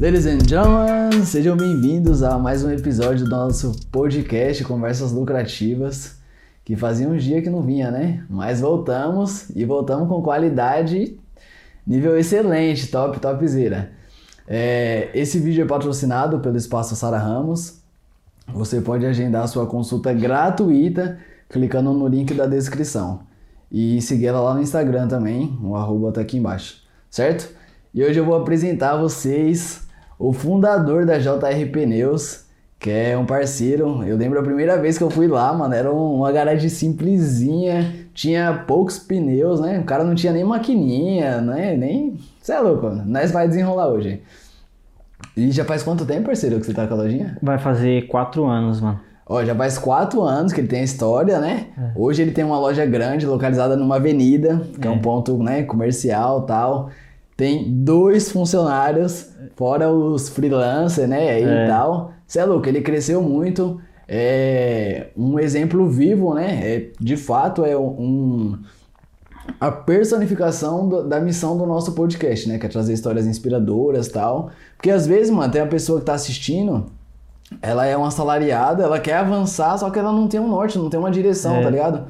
Ladies and gentlemen, sejam bem-vindos a mais um episódio do nosso podcast Conversas Lucrativas, que fazia um dia que não vinha, né? Mas voltamos e voltamos com qualidade nível excelente, top, topzera. É, esse vídeo é patrocinado pelo Espaço Sara Ramos. Você pode agendar sua consulta gratuita clicando no link da descrição. E seguir ela lá no Instagram também, o arroba tá aqui embaixo, certo? E hoje eu vou apresentar a vocês o fundador da JR Pneus, que é um parceiro. Eu lembro a primeira vez que eu fui lá, mano, era uma garagem simplesinha, tinha poucos pneus, né? O cara não tinha nem maquininha, né? Nem. Você é louco, mano. Nós vai desenrolar hoje. E já faz quanto tempo, parceiro, que você tá com a lojinha? Vai fazer quatro anos, mano. Ó, já faz quatro anos que ele tem a história, né? É. Hoje ele tem uma loja grande, localizada numa avenida, que é, é um ponto né, comercial tal tem dois funcionários, fora os freelancers, né? Aí é. e tal. Você é louco, ele cresceu muito. É um exemplo vivo, né? É, de fato, é um, a personificação do, da missão do nosso podcast, né? Que é trazer histórias inspiradoras tal. Porque às vezes, mano, tem a pessoa que tá assistindo, ela é uma assalariada, ela quer avançar, só que ela não tem um norte, não tem uma direção, é. tá ligado?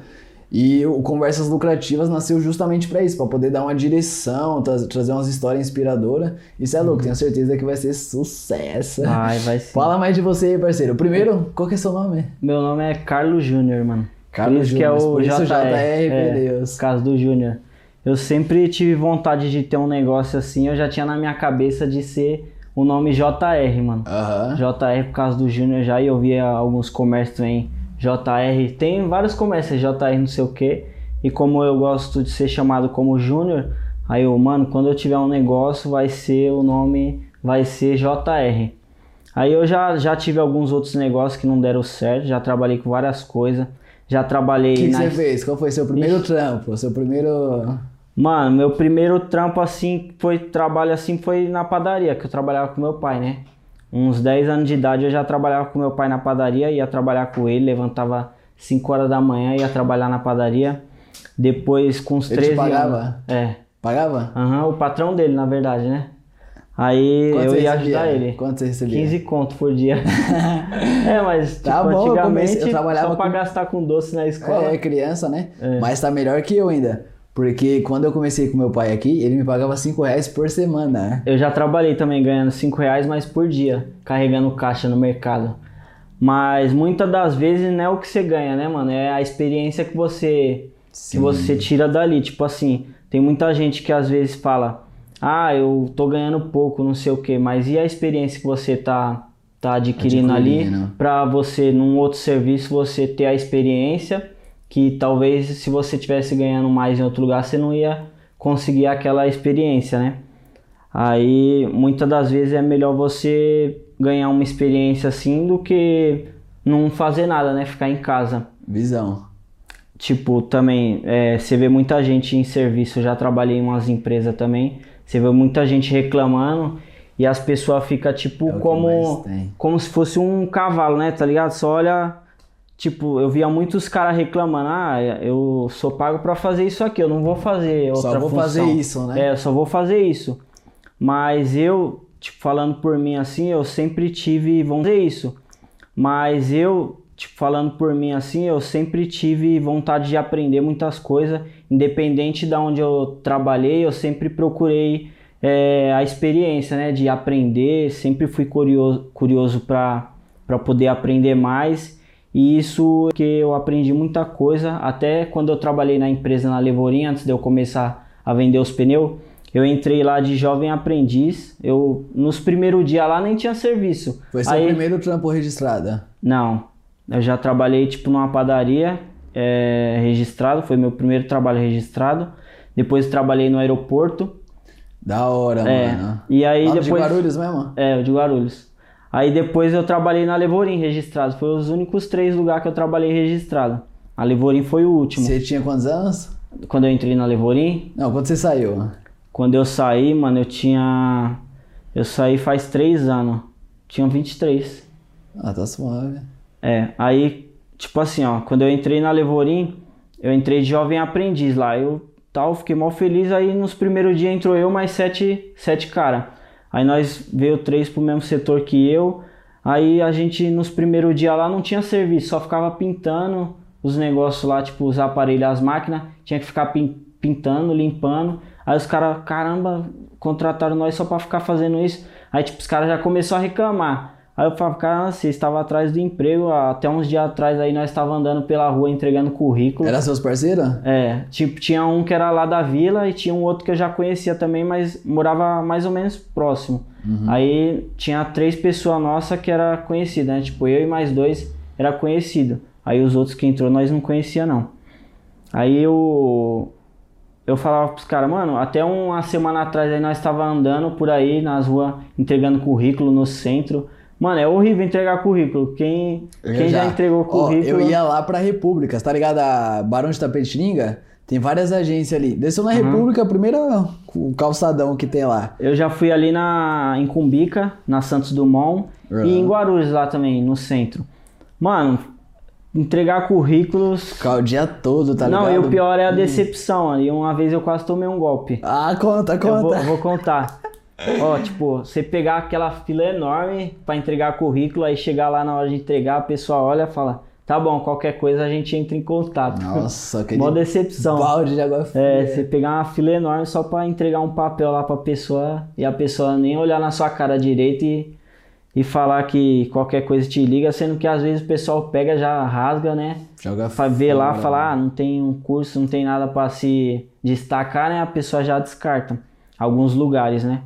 E o Conversas Lucrativas nasceu justamente para isso, para poder dar uma direção, tra trazer umas histórias inspiradoras. Isso é louco, uhum. tenho certeza que vai ser sucesso. Vai, vai sim. Fala mais de você aí, parceiro. Primeiro, qual que é seu nome? Meu nome é Carlos Júnior, mano. Carlos Júnior, que é o JR, JR é, Deus. Caso do Júnior. Eu sempre tive vontade de ter um negócio assim, eu já tinha na minha cabeça de ser o nome JR, mano. Uhum. JR por causa do Júnior já, e eu via alguns comércios também JR, tem vários comércios, JR não sei o que. E como eu gosto de ser chamado como Júnior, aí eu, mano, quando eu tiver um negócio, vai ser o nome, vai ser JR. Aí eu já, já tive alguns outros negócios que não deram certo, já trabalhei com várias coisas. Já trabalhei. O que, que você fez? Qual foi seu primeiro Ixi. trampo? Seu primeiro. Mano, meu primeiro trampo assim, foi trabalho assim, foi na padaria, que eu trabalhava com meu pai, né? Uns 10 anos de idade eu já trabalhava com meu pai na padaria, ia trabalhar com ele, levantava 5 horas da manhã, ia trabalhar na padaria. Depois, com uns ele 13 pagava? anos. É. Pagava? Aham, uhum, o patrão dele, na verdade, né? Aí Quanto eu ia ajudar ele. Quanto você recebia? 15 conto por dia. é, mas tá tipo, bom, antigamente eu, comecei, eu trabalhava só pra com... gastar com doce na escola. É, criança, né? É. Mas tá melhor que eu ainda. Porque quando eu comecei com meu pai aqui, ele me pagava 5 reais por semana. Eu já trabalhei também ganhando 5 reais, mas por dia, carregando caixa no mercado. Mas muitas das vezes não é o que você ganha, né, mano? É a experiência que você, que você tira dali. Tipo assim, tem muita gente que às vezes fala, ah, eu tô ganhando pouco, não sei o que, mas e a experiência que você tá, tá adquirindo, adquirindo. ali para você, num outro serviço, você ter a experiência que talvez se você tivesse ganhando mais em outro lugar, você não ia conseguir aquela experiência, né? Aí muitas das vezes é melhor você ganhar uma experiência assim do que não fazer nada, né? Ficar em casa. Visão. Tipo, também, é, você vê muita gente em serviço, eu já trabalhei em umas empresas também, você vê muita gente reclamando e as pessoas ficam tipo é como, como se fosse um cavalo, né? Tá ligado? Só olha Tipo, eu via muitos caras reclamando, ah, eu sou pago para fazer isso aqui, eu não vou fazer outra Só vou função. fazer isso, né? É, eu só vou fazer isso. Mas eu, tipo, falando por mim assim, eu sempre tive vontade isso. Mas eu, tipo, falando por mim assim, eu sempre tive vontade de aprender muitas coisas. Independente de onde eu trabalhei, eu sempre procurei é, a experiência, né? De aprender, sempre fui curioso, curioso para poder aprender mais. E isso que eu aprendi muita coisa, até quando eu trabalhei na empresa na Levorim, antes de eu começar a vender os pneus, eu entrei lá de jovem aprendiz. Eu nos primeiros dias lá nem tinha serviço. Foi seu Aí, primeiro trampo registrado? Não. Eu já trabalhei tipo numa padaria é, registrado, foi meu primeiro trabalho registrado. Depois trabalhei no aeroporto. Da hora, é, mano. E aí Lá depois de Guarulhos mesmo? É, de Guarulhos. Aí depois eu trabalhei na Levorim registrado. Foi os únicos três lugares que eu trabalhei registrado. A Levorim foi o último. Você tinha quantos anos? Quando eu entrei na Levorim? Não, quando você saiu? Quando eu saí, mano, eu tinha. Eu saí faz três anos. Tinha 23. Ah, tá suave. É, aí, tipo assim, ó, quando eu entrei na Levorim, eu entrei de jovem aprendiz lá. Eu tal, fiquei mal feliz. Aí nos primeiros dias entrou eu mais sete, sete cara. Aí nós veio três pro mesmo setor que eu. Aí a gente nos primeiros dias lá não tinha serviço, só ficava pintando os negócios lá, tipo os aparelhos, as máquinas, tinha que ficar pintando, limpando. Aí os caras, caramba, contrataram nós só para ficar fazendo isso. Aí tipo, os caras já começaram a reclamar. Aí eu falava, cara, você estava atrás do emprego, até uns dias atrás aí nós estava andando pela rua entregando currículo. Era seus parceiros? É, tipo, tinha um que era lá da vila e tinha um outro que eu já conhecia também, mas morava mais ou menos próximo. Uhum. Aí tinha três pessoas nossas que era conhecida, né? Tipo, eu e mais dois era conhecido. Aí os outros que entrou nós não conhecia não. Aí eu eu falava pros caras, mano, até uma semana atrás aí nós estava andando por aí nas ruas entregando currículo no centro. Mano, é horrível entregar currículo. Quem, quem já. já. entregou currículo. Ó, eu ia lá pra República, tá ligado? A Barão de Tapetininga? Tem várias agências ali. Desceu na uhum. República, primeiro o calçadão que tem lá. Eu já fui ali na, em Cumbica, na Santos Dumont, uhum. e em Guarulhos lá também, no centro. Mano, entregar currículos. Ficar o dia todo, tá Não, ligado? Não, e o pior é a hum. decepção. Ali uma vez eu quase tomei um golpe. Ah, conta, conta. Eu vou, vou contar. Ó, tipo, você pegar aquela fila enorme para entregar currículo, aí chegar lá na hora de entregar, a pessoa olha e fala: tá bom, qualquer coisa a gente entra em contato. Nossa, que Mó decepção. Balde de água fria. É, você pegar uma fila enorme só para entregar um papel lá pra pessoa e a pessoa nem olhar na sua cara direito e, e falar que qualquer coisa te liga, sendo que às vezes o pessoal pega, já rasga, né? Joga Pra ver lá, falar, ah, não tem um curso, não tem nada para se destacar, né? A pessoa já descarta. Alguns lugares, né?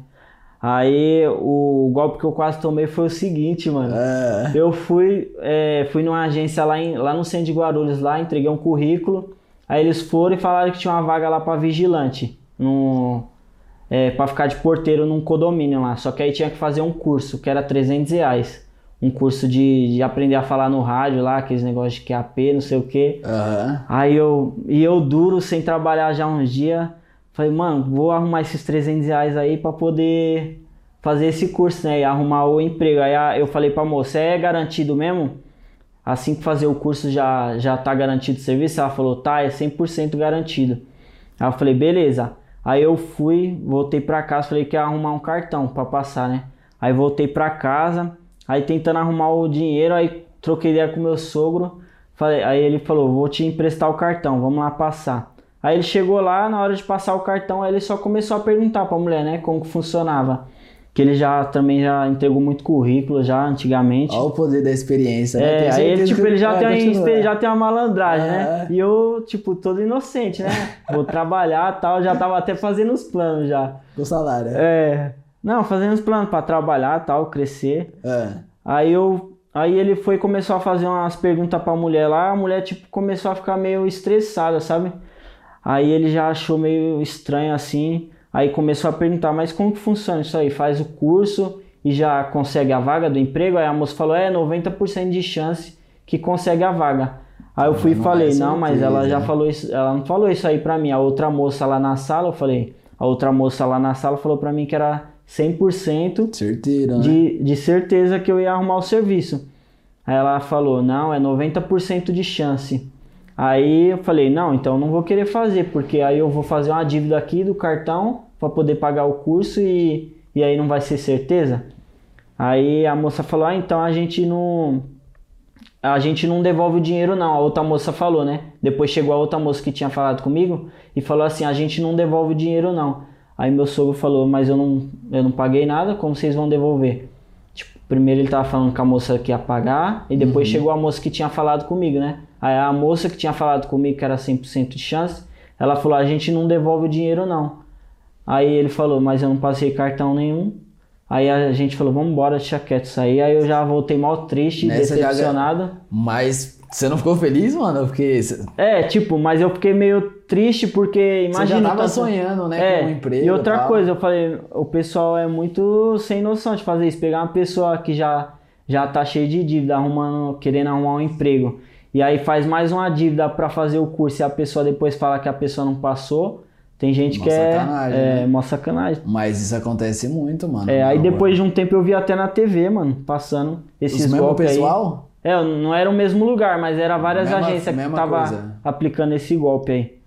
Aí o golpe que eu quase tomei foi o seguinte, mano. É. Eu fui, é, fui numa agência lá, em, lá no centro de Guarulhos, lá, entreguei um currículo. Aí eles foram e falaram que tinha uma vaga lá para vigilante, no, é, para ficar de porteiro num condomínio lá. Só que aí tinha que fazer um curso, que era 300 reais. Um curso de, de aprender a falar no rádio lá, aqueles negócios de QAP, não sei o que. Uhum. Aí eu, e eu duro, sem trabalhar já uns dias. Falei, mano, vou arrumar esses 300 reais aí pra poder fazer esse curso, né? E arrumar o emprego. Aí eu falei pra moça, é garantido mesmo? Assim que fazer o curso já, já tá garantido o serviço? Ela falou, tá, é 100% garantido. Aí eu falei, beleza. Aí eu fui, voltei pra casa, falei que ia arrumar um cartão pra passar, né? Aí voltei pra casa, aí tentando arrumar o dinheiro, aí troquei ideia com meu sogro. Falei, aí ele falou, vou te emprestar o cartão, vamos lá passar. Aí ele chegou lá, na hora de passar o cartão, aí ele só começou a perguntar pra mulher, né, como que funcionava. Que ele já também já entregou muito currículo já antigamente. Olha o poder da experiência, né? É, aí ele, tipo, ele já, tem, já tem uma malandragem, né? é. né? E eu, tipo, todo inocente, né? Vou trabalhar tal, já tava até fazendo os planos já. Do salário, é? É. Não, fazendo os planos para trabalhar tal, crescer. É. Aí eu Aí ele foi começou a fazer umas perguntas pra mulher lá, a mulher tipo começou a ficar meio estressada, sabe? Aí ele já achou meio estranho assim. Aí começou a perguntar, mas como que funciona isso aí? Faz o curso e já consegue a vaga do emprego? Aí a moça falou, é 90% de chance que consegue a vaga. Aí eu fui e falei, não, mas ela já falou isso, ela não falou isso aí pra mim. A outra moça lá na sala, eu falei, a outra moça lá na sala falou pra mim que era 100% Certeira, né? de, de certeza que eu ia arrumar o serviço. Aí ela falou, não, é 90% de chance. Aí eu falei, não, então não vou querer fazer, porque aí eu vou fazer uma dívida aqui do cartão para poder pagar o curso e, e aí não vai ser certeza. Aí a moça falou, ah, então a gente não a gente não devolve o dinheiro não. A outra moça falou, né? Depois chegou a outra moça que tinha falado comigo e falou assim, a gente não devolve o dinheiro não. Aí meu sogro falou, mas eu não, eu não paguei nada, como vocês vão devolver? Tipo, primeiro ele tava falando com a moça que ia pagar e depois uhum. chegou a moça que tinha falado comigo, né? Aí a moça que tinha falado comigo que era 100% de chance, ela falou: a gente não devolve o dinheiro não. Aí ele falou: mas eu não passei cartão nenhum. Aí a gente falou: vamos embora, deixa quieto isso aí. Aí eu já voltei mal triste, Nessa decepcionado. Já... Mas você não ficou feliz, mano? Porque... É, tipo, mas eu fiquei meio triste porque imagina. Você já tava tanto... sonhando, né? É, com um emprego. E outra coisa, eu falei: o pessoal é muito sem noção de fazer isso. Pegar uma pessoa que já, já tá cheia de dívida, arrumando, querendo arrumar um emprego e aí faz mais uma dívida para fazer o curso e a pessoa depois fala que a pessoa não passou. Tem gente que é, é né? mó sacanagem. Mas isso acontece muito, mano. É, aí depois de um tempo eu vi até na TV, mano, passando esses Os golpes pessoal? aí. É, não era o mesmo lugar, mas era várias mesma, agências que tava coisa. aplicando esse golpe aí.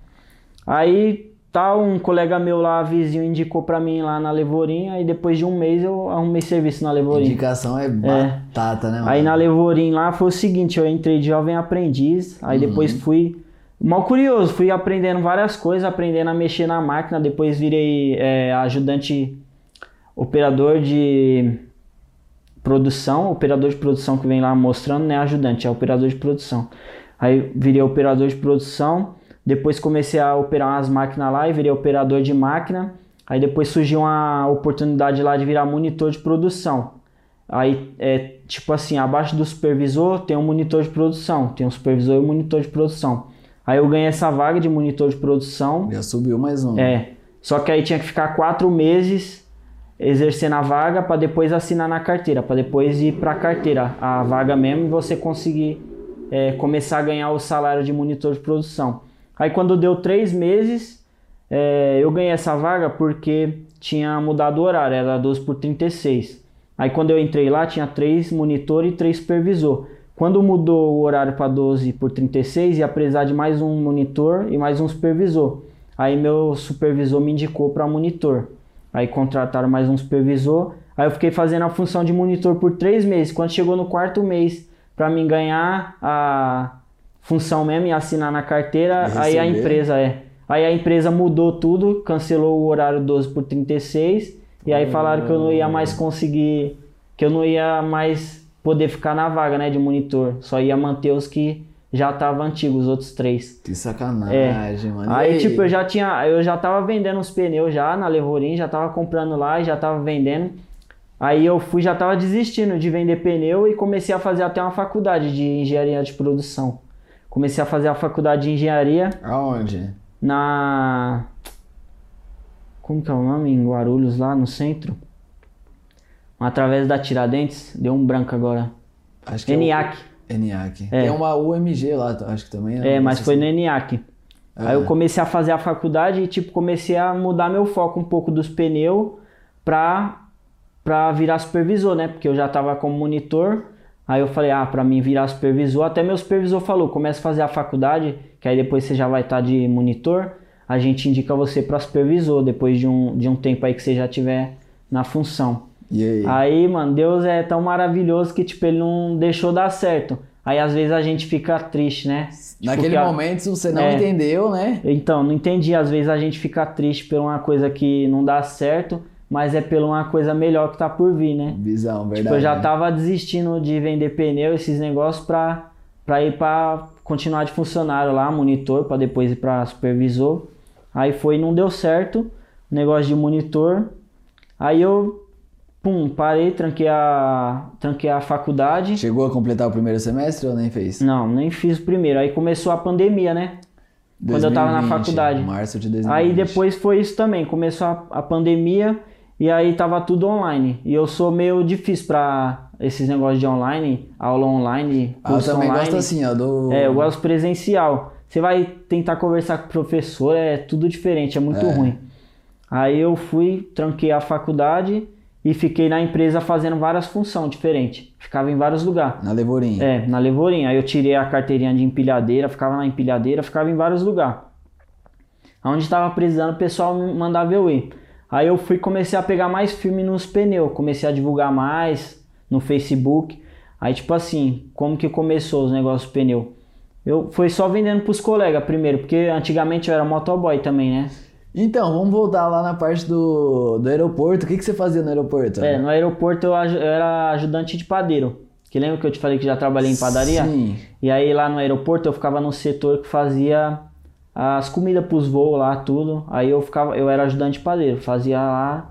Aí tal, um colega meu lá, vizinho, indicou pra mim lá na Levorim, aí depois de um mês eu arrumei serviço na Levorim. Indicação é batata, né? Mano? Aí na Levorim lá foi o seguinte, eu entrei de jovem aprendiz, aí Uhum. depois fui mal curioso, fui aprendendo várias coisas, aprendendo a mexer na máquina, depois virei é, ajudante operador de produção, operador de produção que vem lá mostrando, né, ajudante, é operador de produção. Aí virei operador de produção, depois comecei a operar umas máquinas lá e virei operador de máquina. Aí depois surgiu uma oportunidade lá de virar monitor de produção. Aí é tipo assim, abaixo do supervisor tem um monitor de produção, tem um supervisor e um monitor de produção. Aí eu ganhei essa vaga de monitor de produção. Já subiu mais um. É. Só que aí tinha que ficar quatro meses exercendo a vaga para depois assinar na carteira, para depois ir para a carteira, a vaga mesmo, e você conseguir é, começar a ganhar o salário de monitor de produção. Aí quando deu três meses, é, eu ganhei essa vaga porque tinha mudado o horário, era 12 por 36. Aí quando eu entrei lá, tinha três monitor e três supervisor. Quando mudou o horário para 12 por 36, ia precisar de mais um monitor e mais um supervisor. Aí meu supervisor me indicou para monitor. Aí contrataram mais um supervisor. Aí eu fiquei fazendo a função de monitor por três meses. Quando chegou no quarto mês, para mim ganhar a função mesmo e assinar na carteira, E aí a empresa é. Aí a empresa mudou tudo, cancelou o horário 12 por 36 e aí falaram que eu não ia mais conseguir, que eu não ia mais poder ficar na vaga, né, de monitor. Só ia manter os que já estavam antigos, os outros três. Que sacanagem, mano. E É. Aí, tipo, eu já tinha, eu já tava vendendo os pneus já na Levorim, já tava comprando lá e já tava vendendo. Aí eu fui, já tava desistindo de vender pneu e comecei a fazer até uma faculdade de engenharia de produção. Comecei a fazer a faculdade de engenharia Aonde? na como que é o nome em Guarulhos lá no centro? Através da Tiradentes, deu um branco agora. Acho que é o- ENIAC. ENIAC. É. Tem uma UMG lá, acho que também. né? É, mas foi sei no ENIAC. Ah. Aí eu comecei a fazer a faculdade e tipo comecei a mudar meu foco um pouco dos pneus pra, pra virar supervisor, né? Porque eu já tava como monitor. Aí eu falei, ah, pra mim virar supervisor, até meu supervisor falou, começa a fazer a faculdade, que aí depois você já vai estar de monitor, a gente indica você pra supervisor, depois de um, de um tempo aí que você já tiver na função. E aí? Aí, mano, Deus é tão maravilhoso que, tipo, ele não deixou dar certo. Aí, às vezes, a gente fica triste, né? Tipo, Naquele que a- momento, se você não É. entendeu, né? Então, não entendi. Às vezes a gente fica triste por uma coisa que não dá certo, mas é por uma coisa melhor que tá por vir, né? Visão, verdade. Tipo, eu já né? tava desistindo de vender pneu, esses negócios, pra, pra ir pra continuar de funcionário lá, monitor, pra depois ir pra supervisor. Aí foi, não deu certo, negócio de monitor. Aí eu, pum, parei, tranquei a, tranquei a faculdade. Chegou a completar o primeiro semestre ou nem fez? Não, nem fiz o primeiro. Aí começou a pandemia, né? Quando eu tava na 2020, faculdade. Março de 2020. Aí depois foi isso também, começou a, a pandemia e aí tava tudo online. E eu sou meio difícil pra esses negócios de online, aula online, Ah, eu curso também online. gosto assim, ó, do... É, eu gosto presencial. Você vai tentar conversar com o professor, é tudo diferente, é muito É. ruim. Aí eu fui, tranquei a faculdade e fiquei na empresa fazendo várias funções diferentes. Ficava em vários lugares. Na Levorim. É, na Levorim. Aí eu tirei a carteirinha de empilhadeira, ficava na empilhadeira, ficava em vários lugares. Onde estava precisando, o pessoal me mandava eu ir. Aí eu fui comecei a pegar mais firme nos pneus, comecei a divulgar mais no Facebook. Aí tipo assim, como que começou os negócios do pneu? Eu fui só vendendo pros colegas primeiro, porque antigamente eu era motoboy também, né? Então, vamos voltar lá na parte do, do aeroporto. O que, que você fazia no aeroporto? É, no aeroporto eu, eu era ajudante de padeiro. Que lembra que eu te falei que já trabalhei em padaria? Sim. E aí lá no aeroporto eu ficava no setor que fazia as comidas pros voos lá, tudo. Aí eu ficava, eu era ajudante de padeiro, fazia lá,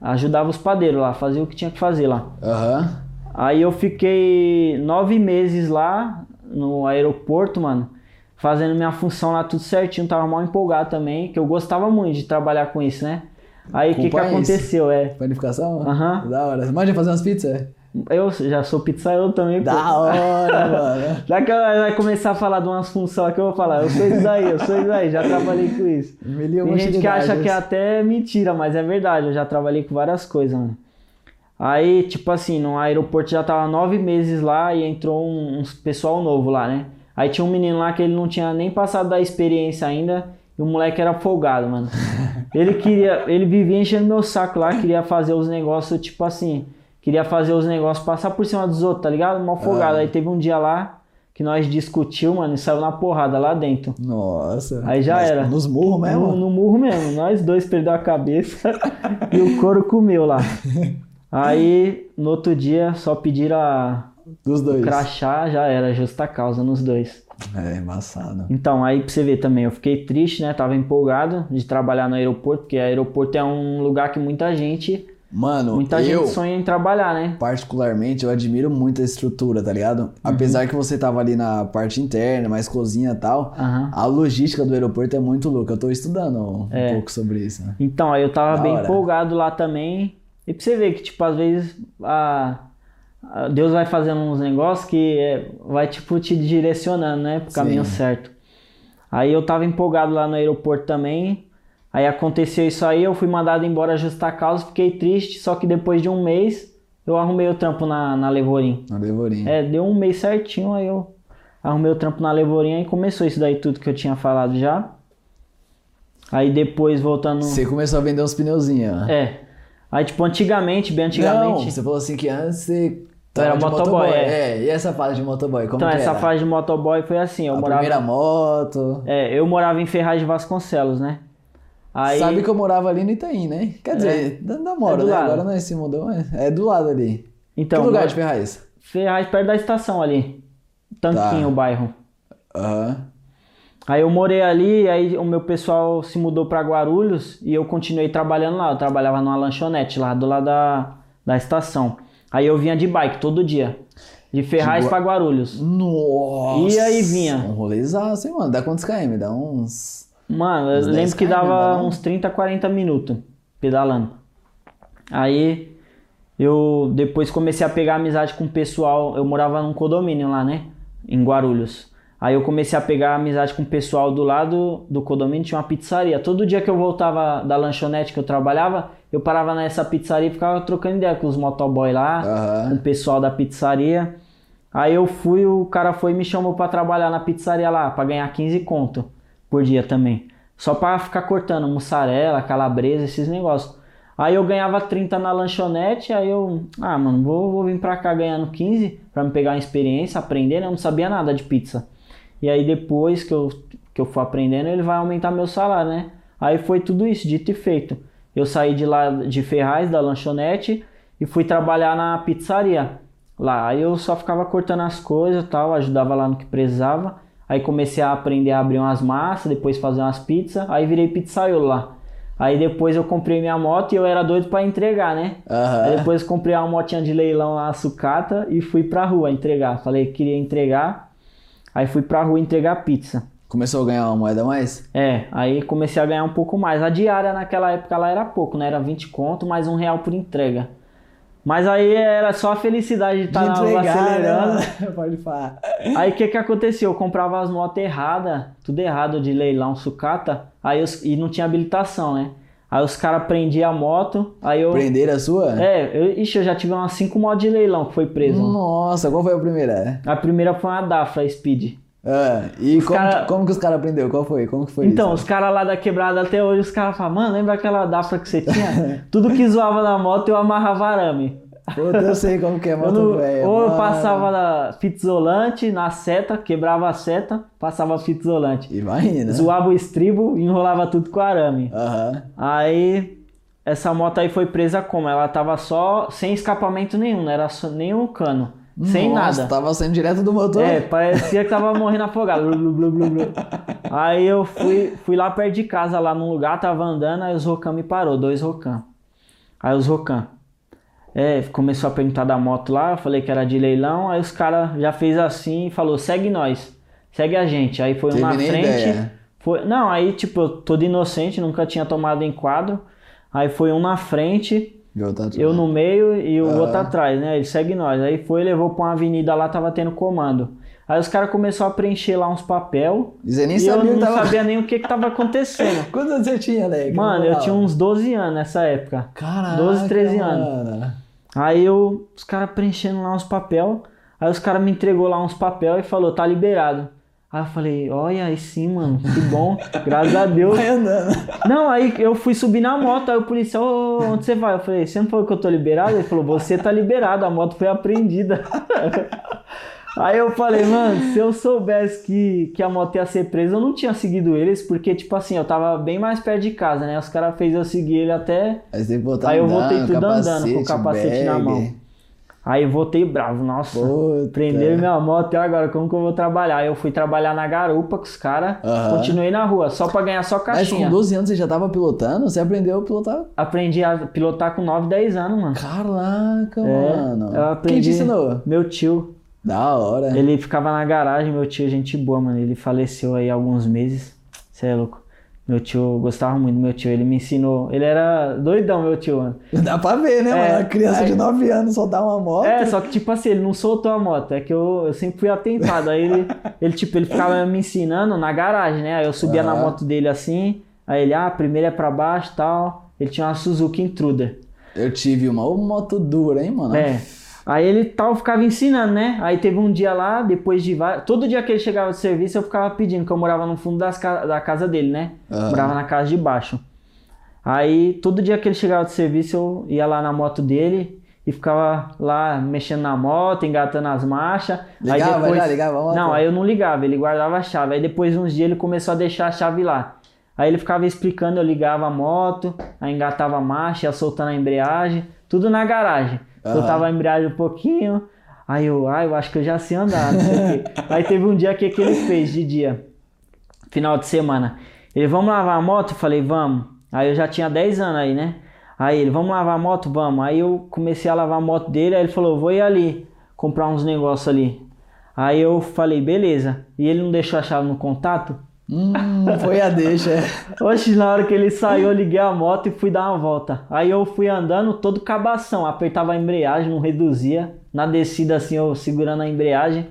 ajudava os padeiros lá, fazia o que tinha que fazer lá. Aham. Aí eu fiquei nove meses lá no aeroporto, mano, fazendo minha função lá tudo certinho, tava mal empolgado também, que eu gostava muito de trabalhar com isso, né? Aí o que, que é aconteceu? É, Panificação? Aham. Da hora. Manja fazer umas pizzas? Eu já sou pizzaiolo também, pô. Da hora, mano. Já que ela vai começar a falar de umas funções que eu vou falar, eu sou isso daí, eu sou isso daí, já trabalhei com isso. Mil uma Tem gente que acha que é até mentira, mas é verdade, eu já trabalhei com várias coisas, mano. Aí, tipo assim, no aeroporto já tava nove meses lá e entrou um, um pessoal novo lá, né? Aí tinha um menino lá que ele não tinha nem passado da experiência ainda E o moleque era folgado, mano. Ele queria, ele vivia enchendo meu saco lá, queria fazer os negócios, tipo assim, queria fazer os negócios passar por cima dos outros, tá ligado? Mal folgado. Ah. Aí teve um dia lá que nós discutiu, mano, e saiu na porrada lá dentro. Nossa. Aí já era. Nos murros mesmo? No, no murro mesmo. Nós dois perdeu a cabeça e o couro comeu lá. Aí, no outro dia, só pediram a Dos dois. crachá, já era, justa causa nos dois. É, embaçado. Então, aí pra você ver também, eu fiquei triste, né? Tava empolgado de trabalhar no aeroporto, porque aeroporto é um lugar que muita gente, Mano, muita eu, gente sonha em trabalhar, né? particularmente, eu admiro muito a estrutura, tá ligado? Uhum. Apesar que você tava ali na parte interna, mais cozinha e tal, Aham. a logística do aeroporto é muito louca. Eu tô estudando um É. pouco sobre isso, né? Então, aí eu tava Da bem hora. empolgado lá também. E pra você ver que, tipo, às vezes a, a- Deus vai fazendo uns negócios que é, vai, tipo, te direcionando, né? Pro caminho Sim. certo. Aí eu tava empolgado lá no aeroporto também. Aí aconteceu isso aí, eu fui mandado embora justa causa, fiquei triste, só que depois de um mês eu arrumei o trampo na, na Levorim. Na Levorinha. É, deu um mês certinho, aí eu arrumei o trampo na Levorinha e começou isso daí tudo que eu tinha falado já. Aí depois voltando. Você começou a vender uns pneuzinhos, né? É. Aí, tipo, antigamente, bem antigamente. Não, você falou assim que antes você Era de motoboy, é. é. e essa fase de motoboy, como então, essa era? fase de motoboy foi assim. Eu A morava. primeira moto. É, eu morava em Ferraz de Vasconcelos, né? Aí. Sabe que eu morava ali no Itaim, né? Quer dizer, da namoro, É do né? lado. Agora nós se mudou, mas é do lado ali. Então, que lugar de Ferraz? Ferraz perto da estação ali. Tanquinho, Tá. o bairro. Aham. Aí eu morei ali, aí o meu pessoal se mudou pra Guarulhos e eu continuei trabalhando lá. Eu trabalhava numa lanchonete lá do lado da, da estação. Aí eu vinha de bike todo dia. De Ferraz De pra Guarulhos. Nossa! E aí vinha? Um rolezaço, hein, mano? Dá quantos km? Dá uns... Mano, eu Uns 10 lembro que dava não? uns 30, 40 minutos pedalando. Aí eu depois comecei a pegar amizade com o pessoal. Eu morava num condomínio lá, né? Em Guarulhos. Aí eu comecei a pegar amizade com o pessoal do lado do condomínio, tinha uma pizzaria. Todo dia que eu voltava da lanchonete que eu trabalhava, eu parava nessa pizzaria e ficava trocando ideia com os motoboy lá, Aham. com o pessoal da pizzaria. Aí eu fui, o cara foi e me chamou pra trabalhar na pizzaria lá, pra ganhar 15 conto por dia também. Só pra ficar cortando mussarela, calabresa, esses negócios. Aí eu ganhava 30 na lanchonete, aí eu, ah, mano, vou, vou vir pra cá ganhando 15 pra me pegar uma experiência, aprender, né? Eu não sabia nada de pizza. E aí depois que eu, que eu for aprendendo, ele vai aumentar meu salário, né? Aí foi tudo isso, dito e feito. Eu saí de lá de Ferraz, da lanchonete, e fui trabalhar na pizzaria. Lá, aí eu só ficava cortando as coisas tal, ajudava lá no que precisava. Aí comecei a aprender a abrir umas massas, depois fazer umas pizzas, aí virei pizzaiolo lá. Aí depois eu comprei minha moto e eu era doido pra entregar, né? Aham. Aí depois eu comprei uma motinha de leilão lá, sucata, e fui pra rua entregar. Falei que queria entregar, aí fui pra rua entregar pizza. Começou a ganhar uma moeda a mais? É, aí comecei a ganhar um pouco mais. A diária naquela época lá era pouco, né? Era 20 conto, mais um real por entrega. Mas aí era só a felicidade de estar na rua acelerando. né? Pode falar. Aí o que que aconteceu? Eu comprava as motos erradas, tudo errado de leilão, sucata, aí e não tinha habilitação, né? Aí os caras prendiam a moto, aí eu... Prenderam a sua? É, eu, ixi, eu já tive umas 5 motos de leilão que foi preso. Nossa, qual foi a primeira? A primeira foi uma Dafra Speed. Ah, e como, cara- como que os caras aprenderam? Qual foi? Como que foi Então, isso? os caras lá da quebrada até hoje, os caras falam, mano, lembra aquela Dafra que você tinha? Tudo que zoava na moto eu amarrava arame. Puta, eu sei como que é moto não- velha. ou eu passava na fita isolante, na seta, quebrava a seta, passava fita isolante. E né? Zoava o estribo e enrolava tudo com arame. Aham. Aí, essa moto aí foi presa como? Ela tava só sem escapamento nenhum, não era só, nem um cano. Sem Nossa, nada. tava saindo direto do motor? É, parecia que tava morrendo afogado. Blu, blu, blu. Aí eu fui, fui lá perto de casa, lá num lugar, tava andando, aí os Rocan me parou, dois Rocan. Aí os Rocan. É, começou a perguntar da moto lá, eu falei que era de leilão, aí os caras já fez assim e falou, segue nós, segue a gente. Aí foi um na frente. ideia. Foi, não, aí tipo, eu todo inocente, nunca tinha tomado enquadro. Aí foi um na frente. Eu no meio e o outro atrás, né? Ele segue nós. Aí foi, levou pra uma avenida lá, tava tendo comando. Aí os caras começaram a preencher lá uns papel. E você nem eu sabia o não tava... sabia nem o que que tava acontecendo. Quantos anos você tinha, Leque? Mano, eu tinha uns 12 anos nessa época. Caraca, 12, 13 anos. Aí eu, os caras preenchendo lá uns papel. Aí os caras me entregou lá uns papel e falou, tá liberado. Aí eu falei, olha, aí sim, mano, que bom, graças a Deus. Vai andando. Não, aí eu fui subir na moto, aí o policial, "Ô, onde você vai? Eu falei, você não falou que eu tô liberado? Ele falou, você tá liberado, a moto foi apreendida. Aí eu falei, mano, se eu soubesse que, que a moto ia ser presa, eu não tinha seguido eles, porque, tipo assim, eu tava bem mais perto de casa, né? Os caras fez eu seguir ele até. Aí você Aí eu andando, voltei tudo andando, com o capacete, capacete na bag. mão. Aí eu voltei bravo, nossa. Puta. Prenderam minha moto e agora como que eu vou trabalhar? Aí eu fui trabalhar na garupa com os caras, Aham. continuei na rua, só pra ganhar só Mas caixinha. com 12 anos você já tava pilotando? Você aprendeu a pilotar? Aprendi a pilotar com 9, 10 anos, mano. Caraca, É, mano. eu aprendi. Quem te ensinou? Meu tio. Da hora. Ele ficava na garagem, meu tio, gente boa, mano. Ele faleceu aí há alguns meses. Você é louco. Meu tio, gostava muito do meu tio. Ele me ensinou. Ele era doidão, meu tio, mano. Dá pra ver, né, É, mano? A criança aí- de 9 anos soltar uma moto. É, só que tipo assim, ele não soltou a moto. É que eu, eu sempre fui atentado. Aí ele, ele, tipo, ele ficava me ensinando na garagem, né? Aí eu subia na moto dele assim. Aí ele, ah, primeiro é pra baixo e tal. Ele tinha uma Suzuki Intruder. Eu tive uma, uma moto dura, hein, mano? É. Aí ele tal ficava ensinando, né? Aí teve um dia lá, depois de. Todo dia que ele chegava do serviço, eu ficava pedindo, que eu morava no fundo das ca- da casa dele, né? Aham. Morava na casa de baixo. Aí todo dia que ele chegava do serviço, eu ia lá na moto dele e ficava lá mexendo na moto, engatando as marchas. Aí Ligava depois... já? Ligava a moto? Não, aí eu não ligava, ele guardava a chave. Aí depois uns dias ele começou a deixar a chave lá. Aí ele ficava explicando, eu ligava a moto, aí engatava a marcha, ia soltando a embreagem, tudo na garagem. Aham. Soltava a embreagem um pouquinho, aí eu, ah, eu acho que eu já sei andar, não sei o quê. Aí teve um dia que, que ele fez de dia, final de semana. Ele, vamos lavar a moto? Eu falei, vamos. Aí eu já tinha 10 anos aí, né? Aí ele, vamos lavar a moto? Vamos. Aí eu comecei a lavar a moto dele, aí ele falou, vou ir ali, comprar uns negócios ali. Aí eu falei, beleza. E ele não deixou a chave no contato? Hum, foi a deixa. é. Oxe, na hora que ele saiu, eu liguei a moto e fui dar uma volta. Aí eu fui andando todo cabação, apertava a embreagem, não reduzia. Na descida assim, eu segurando a embreagem.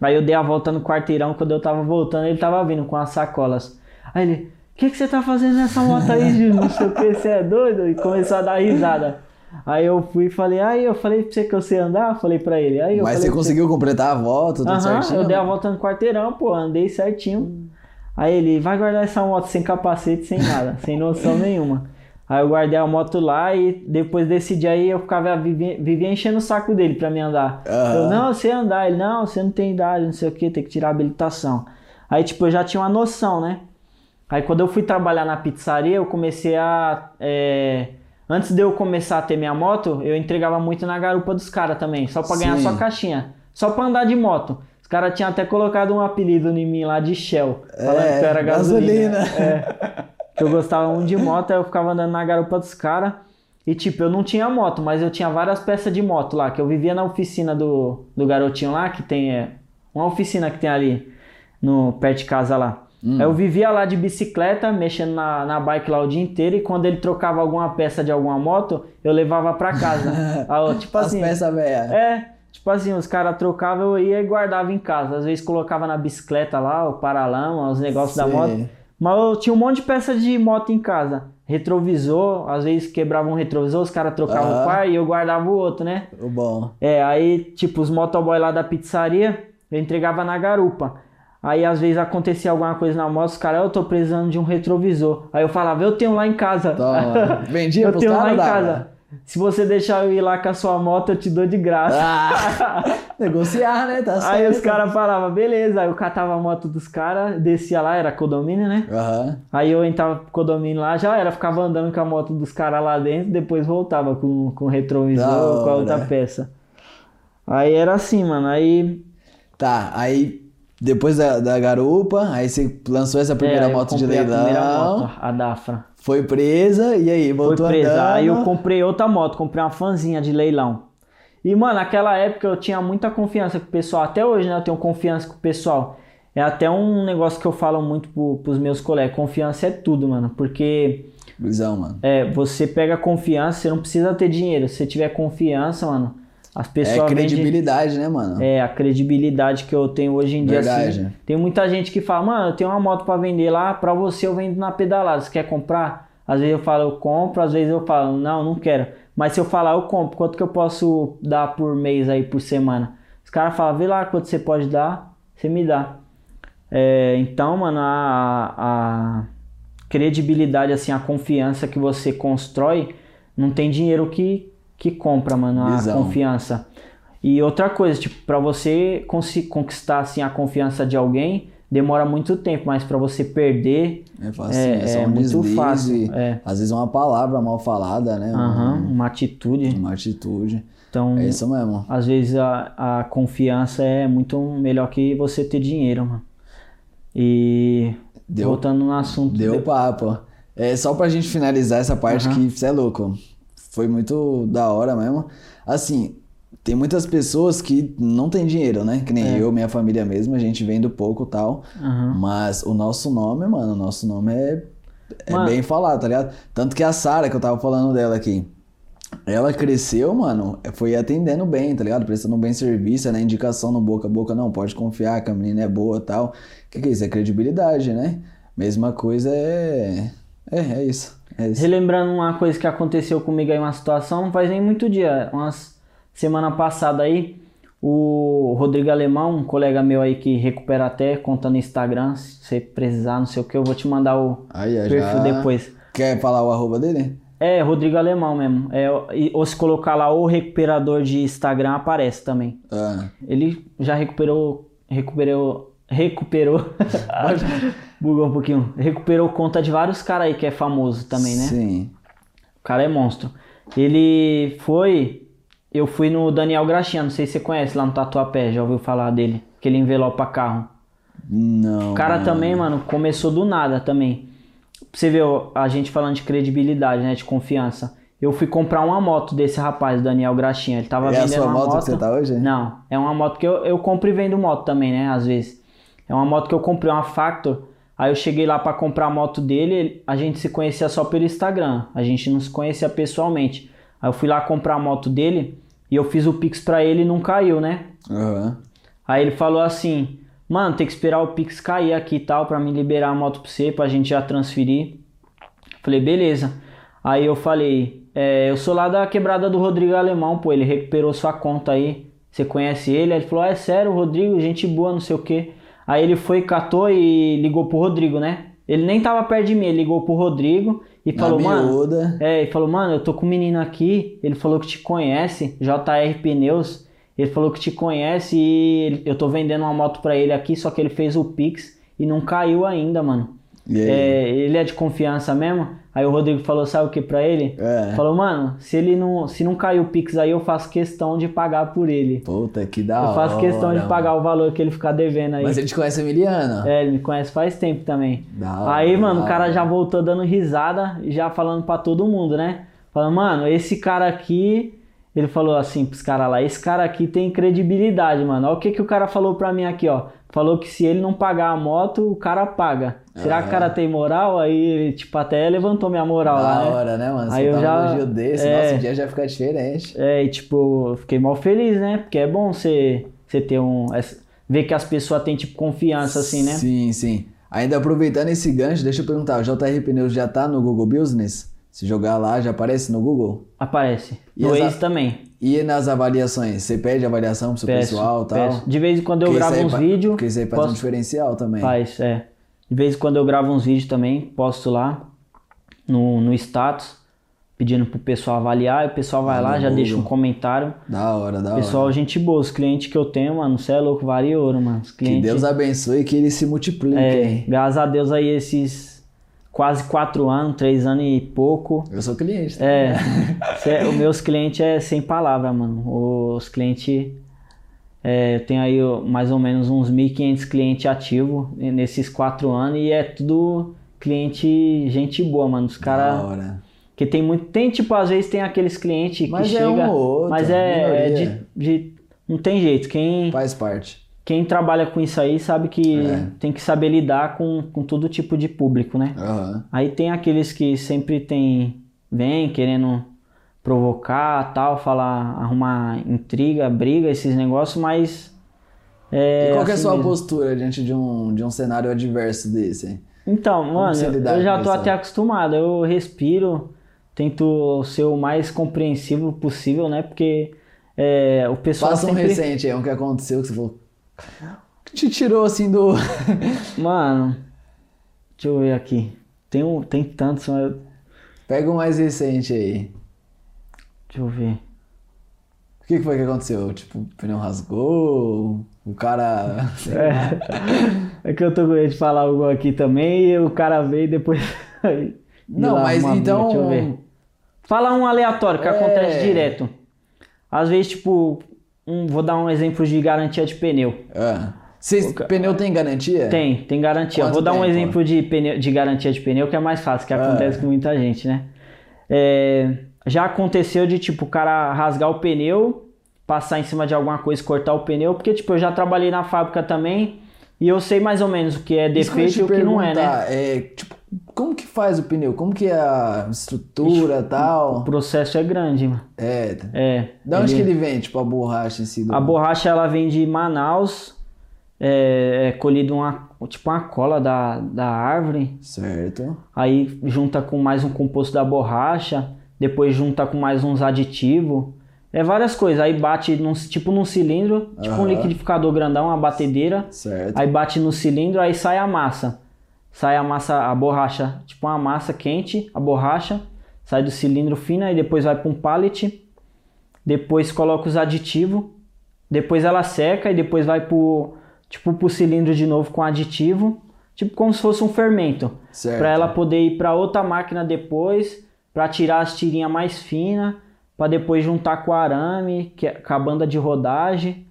Aí eu dei a volta no quarteirão, quando eu tava voltando, ele tava vindo com as sacolas. Aí ele, o que, que você tá fazendo nessa moto aí, Gil? Não sei o que, você é doido? E começou a dar risada. Aí eu fui e falei, aí eu falei pra você que eu sei andar, falei pra ele. Aí eu Mas você conseguiu completar a volta, tudo certinho? eu dei a volta no quarteirão, pô, andei certinho. Aí ele, vai guardar essa moto sem capacete, sem nada, sem noção nenhuma. Aí eu guardei a moto lá e depois desse dia aí eu ficava, vivia, vivia enchendo o saco dele pra me andar. Aham. Eu, não, sei andar. Ele, não, você não tem idade, não sei o que, tem que tirar a habilitação. Aí, tipo, eu já tinha uma noção, né? Aí quando eu fui trabalhar na pizzaria, eu comecei a. é, Antes de eu começar a ter minha moto, eu entregava muito na garupa dos caras também, só pra ganhar Sim. só caixinha. Só pra andar de moto. Os caras tinham até colocado um apelido em mim lá de Shell, falando É, que eu era gasolina. gasolina. É, que eu gostava muito de moto, aí eu ficava andando na garupa dos caras. E tipo, eu não tinha moto, mas eu tinha várias peças de moto lá, que eu vivia na oficina do, do garotinho lá, que tem é, uma oficina que tem ali no perto de casa lá. Aí eu vivia lá de bicicleta, mexendo na, na bike lá o dia inteiro, e quando ele trocava alguma peça de alguma moto, eu levava pra casa. Ah, tipo As assim, peças velhas. é, tipo assim, os caras trocavam, eu ia e guardava em casa. Às vezes colocava na bicicleta lá, o paralama, os negócios da Sei. moto. Mas eu tinha um monte de peça de moto em casa. Retrovisor, às vezes quebrava um retrovisor, os caras trocavam Aham. o par e eu guardava o outro, né? O bom. É, aí, tipo, os motoboy lá da pizzaria, eu entregava na garupa. Aí, às vezes, acontecia alguma coisa na moto, os caras, eu tô precisando de um retrovisor. Aí eu falava, eu tenho lá em casa. Toma. Vendia eu tenho lá em dava? casa. Se você deixar eu ir lá com a sua moto, eu te dou de graça. Ah, negociar, né? Tá Aí os caras falavam, beleza. Aí eu catava a moto dos caras, descia lá, era condomínio, né? Aham. Aí eu entrava pro condomínio lá, já era, ficava andando com a moto dos caras lá dentro, depois voltava com, com o retrovisor, Da com a outra peça. Aí era assim, mano. Aí Tá, aí depois da, da garupa, aí você lançou essa primeira é, moto de comprei a primeira leilão, moto, a Dafra. Foi presa, e aí, Foi voltou presa. andando. Aí eu comprei outra moto, comprei uma fanzinha de leilão. E, mano, naquela época eu tinha muita confiança com o pessoal. Até hoje, né? Eu tenho confiança com o pessoal. É até um negócio que eu falo muito pro, pros meus colegas. Confiança é tudo, mano. Porque Visão, mano. é, você pega confiança, você não precisa ter dinheiro. Se você tiver confiança, mano, as É pessoas vendem- credibilidade, né, mano? É, a credibilidade que eu tenho hoje em dia, Verdade. assim. Tem muita gente que fala, mano, eu tenho uma moto pra vender lá, pra você eu vendo na pedalada. Você quer comprar? Às vezes eu falo, eu compro, às vezes eu falo, não, não quero. Mas se eu falar, eu compro, quanto que eu posso dar por mês aí, por semana? Os caras falam, vê lá quanto você pode dar, você me dá. É, então, mano, a, a credibilidade, assim, a confiança que você constrói, não tem dinheiro que, que compra, mano, a Visão. confiança. E outra coisa, tipo, pra você conquistar, assim, a confiança de alguém, demora muito tempo, mas pra você perder, É fácil, É, é, só é um muito deslize, fácil, é. Às vezes uma palavra mal falada, né? aham, Uma, uma atitude. uma atitude. Então, É isso mesmo. às vezes a, a confiança é muito melhor que você ter dinheiro, mano. E Deu- voltando no assunto. Deu de- papo. É só pra gente finalizar essa parte que você é louco. Foi muito da hora mesmo. Assim, tem muitas pessoas que não tem dinheiro, né? Que nem eu, minha família mesmo, a gente vem do pouco e tal. Aham. Mas o nosso nome, mano, o nosso nome é, é Mano. bem falado, tá ligado? Tanto que a Sara, que eu tava falando dela aqui, ela cresceu, mano, foi atendendo bem, tá ligado? Prestando bem serviço, né? Indicação no boca a boca, não, pode confiar que a menina é boa e tal. O que, que é isso? É credibilidade, né? Mesma coisa é. É, é isso. É. Relembrando uma coisa que aconteceu comigo aí, uma situação, não faz nem muito dia, umas semana passada aí, o Rodrigo Alemão, um colega meu aí que recupera até conta no Instagram, se você precisar, não sei o que, eu vou te mandar o Aí, perfil já- depois. Quer falar o arroba dele? É, Rodrigo Alemão mesmo. É, ou se colocar lá o recuperador de Instagram aparece também. Ah, Ele já recuperou. Recuperou. Recuperou. Bugou um pouquinho. Recuperou conta de vários caras aí que é famoso também, né? Sim. O cara é monstro. Ele foi. Eu fui no Daniel Graxinha, não sei se você conhece lá no Tatuapé, já ouviu falar dele? Aquele envelopa carro. Não. O cara mano. também, mano, começou do nada também. Você ó, a gente falando de credibilidade, né? De confiança. Eu fui comprar uma moto desse rapaz, Daniel Graxinha. Ele tava É a vendendo sua moto moto. que você tá hoje? Não, é uma moto que eu, eu compro e vendo moto também, né? Às vezes. É uma moto que eu comprei, uma Factor. Aí eu cheguei lá pra comprar a moto dele, ele- a gente se conhecia só pelo Instagram. A gente não se conhecia pessoalmente. Aí eu fui lá comprar a moto dele e eu fiz o Pix pra ele e não caiu, né? Aham. Aí ele falou assim: Mano, tem que esperar o Pix cair aqui e tal, pra me liberar a moto pra você, pra gente já transferir. Falei, beleza. Aí eu falei: é, Eu sou lá da quebrada do Rodrigo Alemão, pô, ele recuperou sua conta aí. Você conhece ele? Aí ele falou: ah, É sério, Rodrigo, gente boa, não sei o que. Aí ele foi, catou e ligou pro Rodrigo, né? Ele nem tava perto de mim, ele ligou pro Rodrigo e Na falou: Mano, miúda. é, ele falou, mano, eu tô com um menino aqui, ele falou que te conhece, JR Pneus, ele falou que te conhece e eu tô vendendo uma moto pra ele aqui, só que ele fez o Pix e não caiu ainda, mano. E? É, ele é de confiança mesmo? Aí o Rodrigo falou, sabe o que pra ele? É. Falou, mano, se ele não, se não cair o Pix aí, eu faço questão de pagar por ele. Puta, que da eu hora. faço questão de mano. pagar o valor que ele ficar devendo aí. Mas ele te conhece Emiliano? É, ele me conhece faz tempo também. Da hora, Aí, mano, da o cara hora. já voltou dando risada e já falando pra todo mundo, né? Falando, mano, esse cara aqui. Ele falou assim pros caras lá: esse cara aqui tem credibilidade, mano. Olha o que, que o cara falou pra mim aqui, ó. Falou que se ele não pagar a moto, o cara paga. Será que o cara tem moral? Aí, tipo, até levantou minha moral Da lá, né? hora, né, mano? Aí eu já- um desse, é. nossa, o dia já fica diferente. É, e tipo, eu fiquei mal feliz, né? Porque é bom você, você ter um. essa- ver que as pessoas têm, tipo, confiança, assim, né? Sim, sim. Ainda aproveitando esse gancho, deixa eu perguntar, o JR Pneus já tá no Google Business? Se jogar lá, já aparece no Google? Aparece. E No Waze também. E nas avaliações? Você pede avaliação pro seu Peço, pessoal e tal? peço. De vez em quando eu Porque gravo uns vídeos. Porque isso aí faz um posto- diferencial também. Faz, é. De vez em quando eu gravo uns vídeos também, posto lá no, no status, pedindo pro pessoal avaliar, e o pessoal vai Ah, lá, já deixa um comentário. Da hora, da Pessoal, hora. gente boa, os clientes que eu tenho, mano, você é louco, vale ouro, mano. Os Que clientes, Deus abençoe e que ele se multiplique, é, graças a Deus aí esses quase quatro anos, três anos e pouco. Eu sou cliente. tá? É, os meus clientes é sem palavra, mano. Os clientes. é, eu tenho aí mais ou menos uns 1.500 clientes ativos nesses quatro anos e é tudo cliente, gente boa, mano. Os caras. Que tem muito. Tem, tipo, às vezes tem aqueles clientes Mas que é chega. um ou outro, mas é, é de, de- Não tem jeito. Quem, Faz parte. Quem trabalha com isso aí sabe que É. tem que saber lidar com, com todo tipo de público, né? Aham. Aí tem aqueles que sempre tem vem querendo provocar, tal, falar, arrumar intriga, briga, esses negócios, mas é e qual que é a assim sua mesmo. postura diante de um, de um cenário adverso desse? hein? Então, mano, você eu, já tô até acostumado, eu respiro, tento ser o mais compreensivo possível, né? Porque é, o pessoal Passa um sempre recente aí, um que aconteceu que você falou. Que te tirou assim do. Mano, deixa eu ver aqui. Tem, um, tem tantos, mas Pega o mais recente aí. deixa eu ver. O que, que foi que aconteceu? Tipo, o pneu rasgou, o cara. É, é que eu tô com medo de falar algo aqui também e o cara veio e depois. de Não, mas então. Fala um aleatório que É. acontece direto. Às vezes, tipo, um, vou dar um exemplo de garantia de pneu. Ah. Vocês, pneu tem garantia? Tem, tem garantia. Quanto Vou dar um tempo? exemplo de, pneu, de garantia de pneu que é mais fácil, que Ah. acontece com muita gente, né? É, já aconteceu de, tipo, o cara rasgar o pneu, passar em cima de alguma coisa, cortar o pneu, porque, tipo, eu já trabalhei na fábrica também e eu sei mais ou menos o que é defeito e o que não é, né? é, tipo, como que faz o pneu? Como que é a estrutura e O tal? processo é grande, mano. É. É. Da onde ele- que ele vem, tipo, a borracha em si? Do... A borracha ela vem de Manaus, é, é colhido uma, tipo uma cola da, da árvore, Certo. aí junta com mais um composto da borracha, depois junta com mais uns aditivos. É várias coisas, aí bate num, tipo num cilindro, tipo um liquidificador grandão, uma batedeira, Certo. aí bate no cilindro, aí sai a massa. Sai a massa, a borracha, tipo uma massa quente, a borracha, sai do cilindro fino, aí depois vai para um pallet, depois coloca os aditivos, depois ela seca e depois vai pro, tipo, pro cilindro de novo com aditivo, tipo como se fosse um fermento. Certo. Para ela poder ir para outra máquina depois, para tirar as tirinhas mais finas, para depois juntar com o arame, que é, com a banda de rodagem.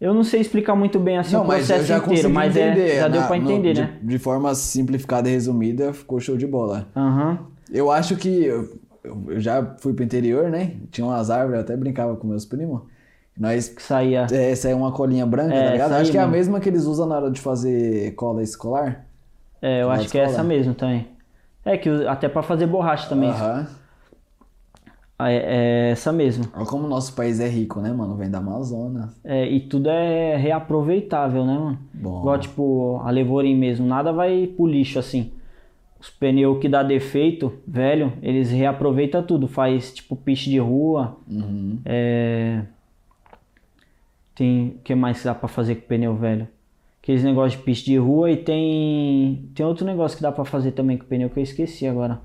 Eu não sei explicar muito bem assim Não, o processo inteiro, mas é, entender. já deu para no- entender, de, né? De forma simplificada e resumida, ficou show de bola. Aham. Eu acho que eu, eu já fui pro interior, né? Tinha umas árvores, eu até brincava com meus primos. Nós Que saía. É, essa é uma colinha branca, É, tá ligado? Acho que é a mesma que eles usam na hora de fazer cola escolar. É, eu Cola acho que é essa escolar. mesmo também. É que até para fazer borracha também. Aham. É, é essa mesmo. Olha como o nosso país é rico, né, mano? Vem da Amazonas. É, e tudo é reaproveitável, né, mano? Bom. Igual, tipo, a Levorim mesmo, nada vai pro lixo, assim. Os pneus que dá defeito, velho, eles reaproveitam tudo. Faz, tipo, piche de rua. Uhum. É... Tem... O que mais que dá pra fazer com pneu velho? Aqueles negócios de piche de rua e tem... Tem outro negócio que dá pra fazer também com pneu que eu esqueci agora.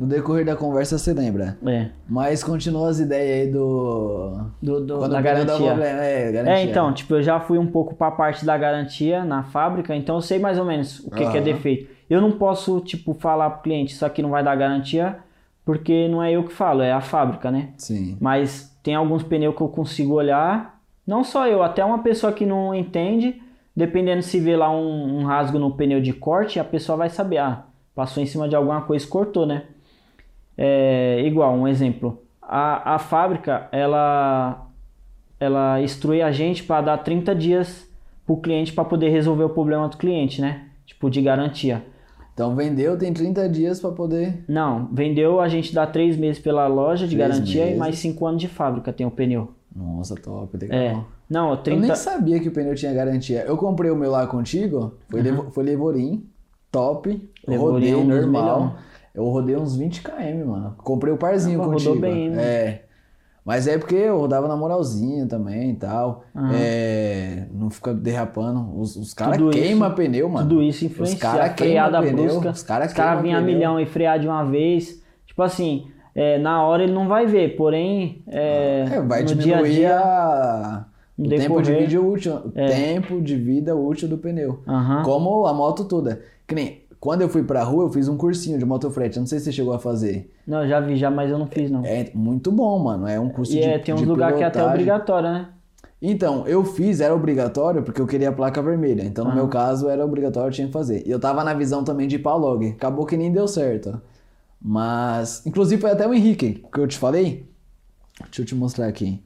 No decorrer da conversa você lembra. É. Mas continua as ideias aí do. Do, do- Quando da garantia. problema. É, garantia. É, então, tipo, eu já fui um pouco pra parte da garantia na fábrica, então eu sei mais ou menos o que, que é defeito. Eu não posso, tipo, falar pro cliente, isso aqui não vai dar garantia, porque não é eu que falo, é a fábrica, né? Sim. Mas tem alguns pneus que eu consigo olhar, não só eu, até uma pessoa que não entende, dependendo se vê lá um, um rasgo no pneu de corte, a pessoa vai saber, ah, passou em cima de alguma coisa e cortou, né? É, igual, um exemplo. A, a fábrica, ela, ela instrui a gente para dar 30 dias pro cliente para poder resolver o problema do cliente, né? Tipo, de garantia. Então vendeu, tem 30 dias pra poder. Não, vendeu, a gente dá 3 meses pela loja de Três garantia meses. e mais 5 anos de fábrica tem o pneu. Nossa, top, legal. É. Não, Eu 30. nem sabia que o pneu tinha garantia. Eu comprei o meu lá contigo, foi, Levo- foi Levorim, top, eu Levorim rodei é um dos normal. melhores. Eu rodei uns 20 km, mano. Comprei o parzinho Ah, contigo. rodou bem, né? É. Mas é porque eu rodava na moralzinha também e tal. É, não fica derrapando. Os, os caras queimam pneu, mano. Tudo isso Os influencia. caras a freada queimam pneu. brusca. Os caras Os caras queimam vinham a milhão e frear de uma vez. Tipo assim, é, na hora ele não vai ver, porém, é, É, vai no diminuir dia a dia. a... o no tempo de decorrer. vida útil, o tempo de vida útil do pneu. Aham. Como a moto toda. Que nem, quando eu fui pra rua, eu fiz um cursinho de motofrete. Não sei se você chegou a fazer. Não, já vi já, mas eu não fiz não. É muito bom, mano. É um curso e de é, tem uns lugares que é até obrigatório, né? Então, eu fiz, era obrigatório porque eu queria a placa vermelha. Então, no meu caso, era obrigatório, eu tinha que fazer. E eu tava na visão também de ir pra log. Acabou que nem deu certo. Mas, inclusive, foi até o Henrique que eu te falei. Deixa eu te mostrar aqui.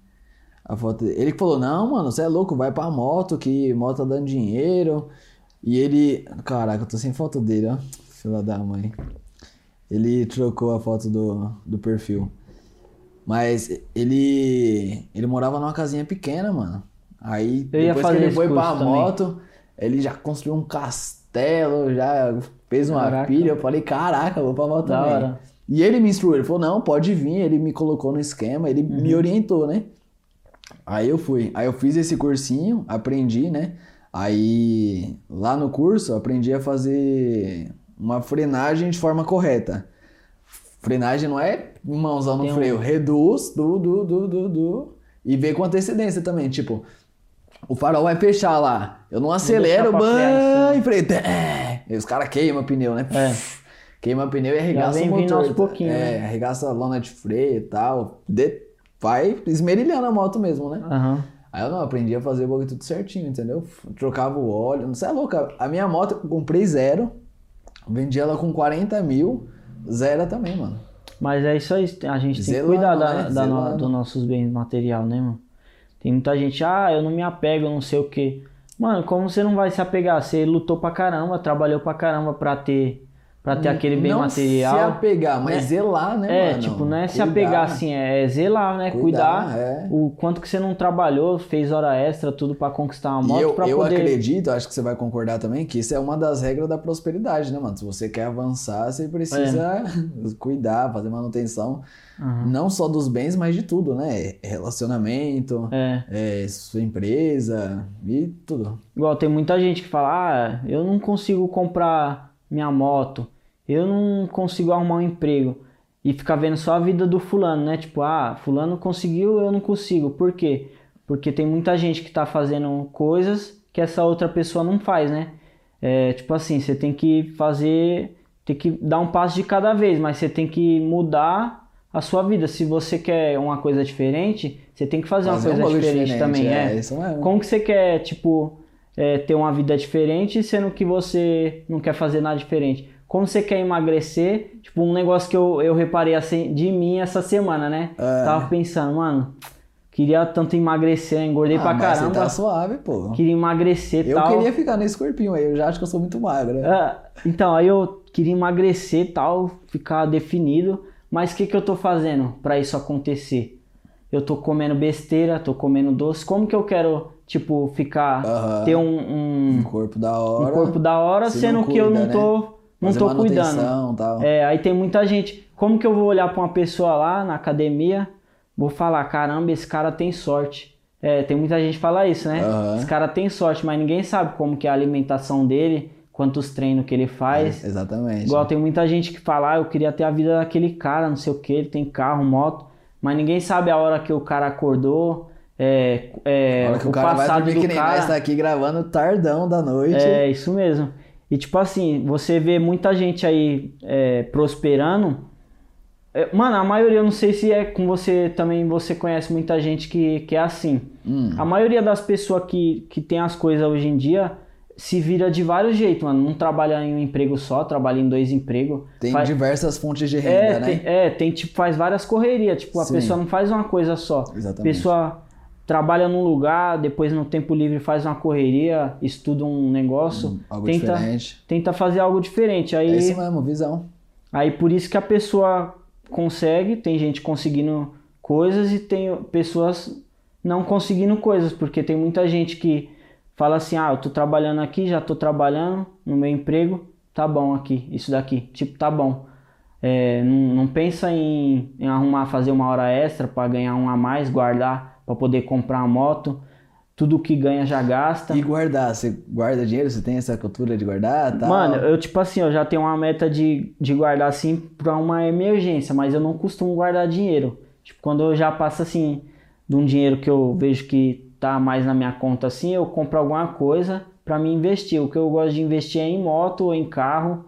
A foto dele. Ele falou: Não, mano, você é louco, vai pra moto, que moto tá dando dinheiro. E ele. Caraca, eu tô sem foto dele, ó. Fila da mãe. Ele trocou a foto do, do perfil. Mas ele. Ele morava numa casinha pequena, mano. Aí, Eu depois que ele foi pra também. moto, ele já construiu um castelo, já fez uma Caraca. pilha. Eu falei, caraca, vou pra moto Da também. hora. E ele me instruiu, ele falou, não, pode vir, ele me colocou no esquema, ele Uhum. me orientou, né? Aí eu fui, aí eu fiz esse cursinho, aprendi, né? Aí, lá no curso, eu aprendi a fazer uma frenagem de forma correta. Frenagem não é mãozão no Tem um- freio, reduz, du, du, du, du, du, e vê com antecedência também, tipo, o farol vai fechar lá, eu não acelero, ban, cima. e freio, e os caras queimam o pneu, né? É. Queima pneu e arregaça o motor. aos pouquinhos, é, né? arregaça a lona de freio e tal, de- vai esmerilhando a moto mesmo, né? Aham. Aí eu não aprendi a fazer o bagulho tudo certinho, entendeu? Trocava o óleo, não sei, é louca. A minha moto eu comprei zero, vendi ela com 40 mil, zero também, mano. Mas é isso aí, a gente tem Zelando, que cuidar da, né? da no- dos nossos bens material, né, mano? Tem muita gente, ah, eu não me apego, não sei o quê. Mano, como você não vai se apegar? Você lutou pra caramba, trabalhou pra caramba pra ter, pra ter aquele bem não material. se apegar, mas né? zelar, né, É, mano? tipo, não é se Cuidar. apegar assim, é zelar, né? Cuidar, Cuidar, é. o quanto que você não trabalhou, fez hora extra, tudo pra conquistar uma E moto eu, pra eu poder. acredito, acho que você vai concordar também, que isso é uma das regras da prosperidade, né, mano? Se você quer avançar, você precisa cuidar, fazer manutenção, Aham. não só dos bens, mas de tudo, né? Relacionamento, É. é, sua empresa e tudo. Igual tem muita gente que fala, ah, eu não consigo comprar minha moto, eu não consigo arrumar um emprego. E fica vendo só a vida do fulano, né? Tipo, ah, fulano conseguiu, eu não consigo. Por quê? Porque tem muita gente que tá fazendo coisas que essa outra pessoa não faz, né? É, tipo assim, você tem que fazer, tem que dar um passo de cada vez, mas você tem que mudar a sua vida. Se você quer uma coisa diferente, você tem que fazer, Fazer um uma coisa diferente, diferente, também, é, é. Como que você quer, tipo, é, ter uma vida diferente, sendo que você não quer fazer nada diferente? Como você quer emagrecer? Tipo, um negócio que eu, eu reparei assim de mim essa semana, né? É. Tava pensando, mano, queria tanto emagrecer, engordei Ah, pra mas caramba. Você tá suave, pô. Queria emagrecer e Eu tal. queria ficar nesse corpinho aí, eu já acho que eu sou muito magro. né? Ah, então, aí eu queria emagrecer e tal, ficar definido. Mas o que, que eu tô fazendo pra isso acontecer? Eu tô comendo besteira, tô comendo doce. Como que eu quero, tipo, ficar, Aham. ter um, um, Um corpo da um hora. corpo da hora, se sendo não que eu cuida, não né? tô, não tô cuidando. Tal. É, aí tem muita gente. Como que eu vou olhar pra uma pessoa lá na academia, vou falar, caramba, esse cara tem sorte. É, tem muita gente que fala isso, né? Aham. Esse cara tem sorte, mas ninguém sabe como que é a alimentação dele, quantos treinos que ele faz. É, exatamente. Igual tem muita gente que fala, ah, eu queria ter a vida daquele cara, não sei o que, ele tem carro, moto, mas ninguém sabe a hora que o cara acordou, é, é, A hora que o, o cara vai passado dormir do que nem cara. nós tá aqui gravando tardão da noite. É, isso mesmo. E tipo assim, você vê muita gente aí é, prosperando. É, mano, a maioria, eu não sei se é com você também, você conhece muita gente que, que é assim. Hum. A maioria das pessoas que, que tem as coisas hoje em dia se vira de vários jeitos, mano. Não trabalha em um emprego só, trabalha em dois empregos. Tem Faz- diversas fontes de renda, é, né? tem, é, tem tipo, faz várias correrias. Tipo, a Sim. pessoa não faz uma coisa só. A Exatamente. pessoa trabalha num lugar, depois no tempo livre faz uma correria, estuda um negócio, Algo tenta, diferente. tenta fazer algo diferente. Aí, É isso mesmo, visão. aí por isso que a pessoa consegue, tem gente conseguindo coisas e tem pessoas não conseguindo coisas, porque tem muita gente que fala assim, ah, eu tô trabalhando aqui, já tô trabalhando no meu emprego, tá bom aqui, isso daqui, tipo, tá bom. É, não, não pensa em, em arrumar, fazer uma hora extra para ganhar um a mais, guardar para poder comprar uma moto. Tudo que ganha já gasta. E guardar, você guarda dinheiro? Você tem essa cultura de guardar? Tal? Mano, eu tipo assim, eu já tenho uma meta de, de guardar assim pra uma emergência, mas eu não costumo guardar dinheiro. Tipo, quando eu já passo assim de um dinheiro que eu vejo que tá mais na minha conta assim, eu compro alguma coisa pra me investir. O que eu gosto de investir é em moto ou em carro.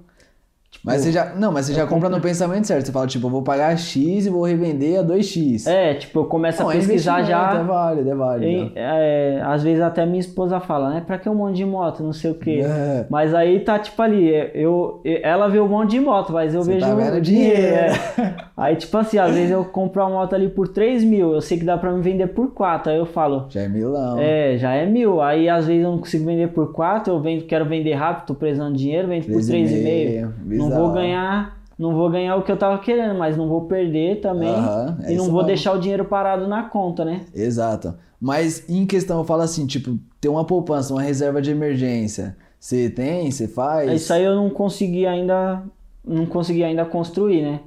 Tipo, Mas você já, não, mas você já compra no pensamento certo. Você fala, tipo, eu vou pagar X e vou revender a 2X. É, tipo, eu começo Não, a é pesquisar já. É válido, é válido. É, às vezes até minha esposa fala, né? Pra que um monte de moto, não sei o quê. É. Mas aí tá tipo ali, eu, ela vê um monte de moto, mas eu Você vejo tá vendo o dinheiro. é. Aí tipo assim, às vezes eu compro uma moto ali por 3 mil, eu sei que dá pra me vender por 4, aí eu falo, Já é milão. é, já é mil. Aí às vezes eu não consigo vender por 4, eu vendo, quero vender rápido, tô precisando de dinheiro, vendo por 3,5, 3,5. Não vou ganhar, não vou ganhar o que eu tava querendo, mas não vou perder também. Aham, é e não vou mesmo. deixar o dinheiro parado na conta, né? Exato. Mas em questão, eu falo assim, tipo, ter uma poupança, uma reserva de emergência. Você tem, você faz? Isso aí eu não consegui ainda, não consegui ainda construir, né?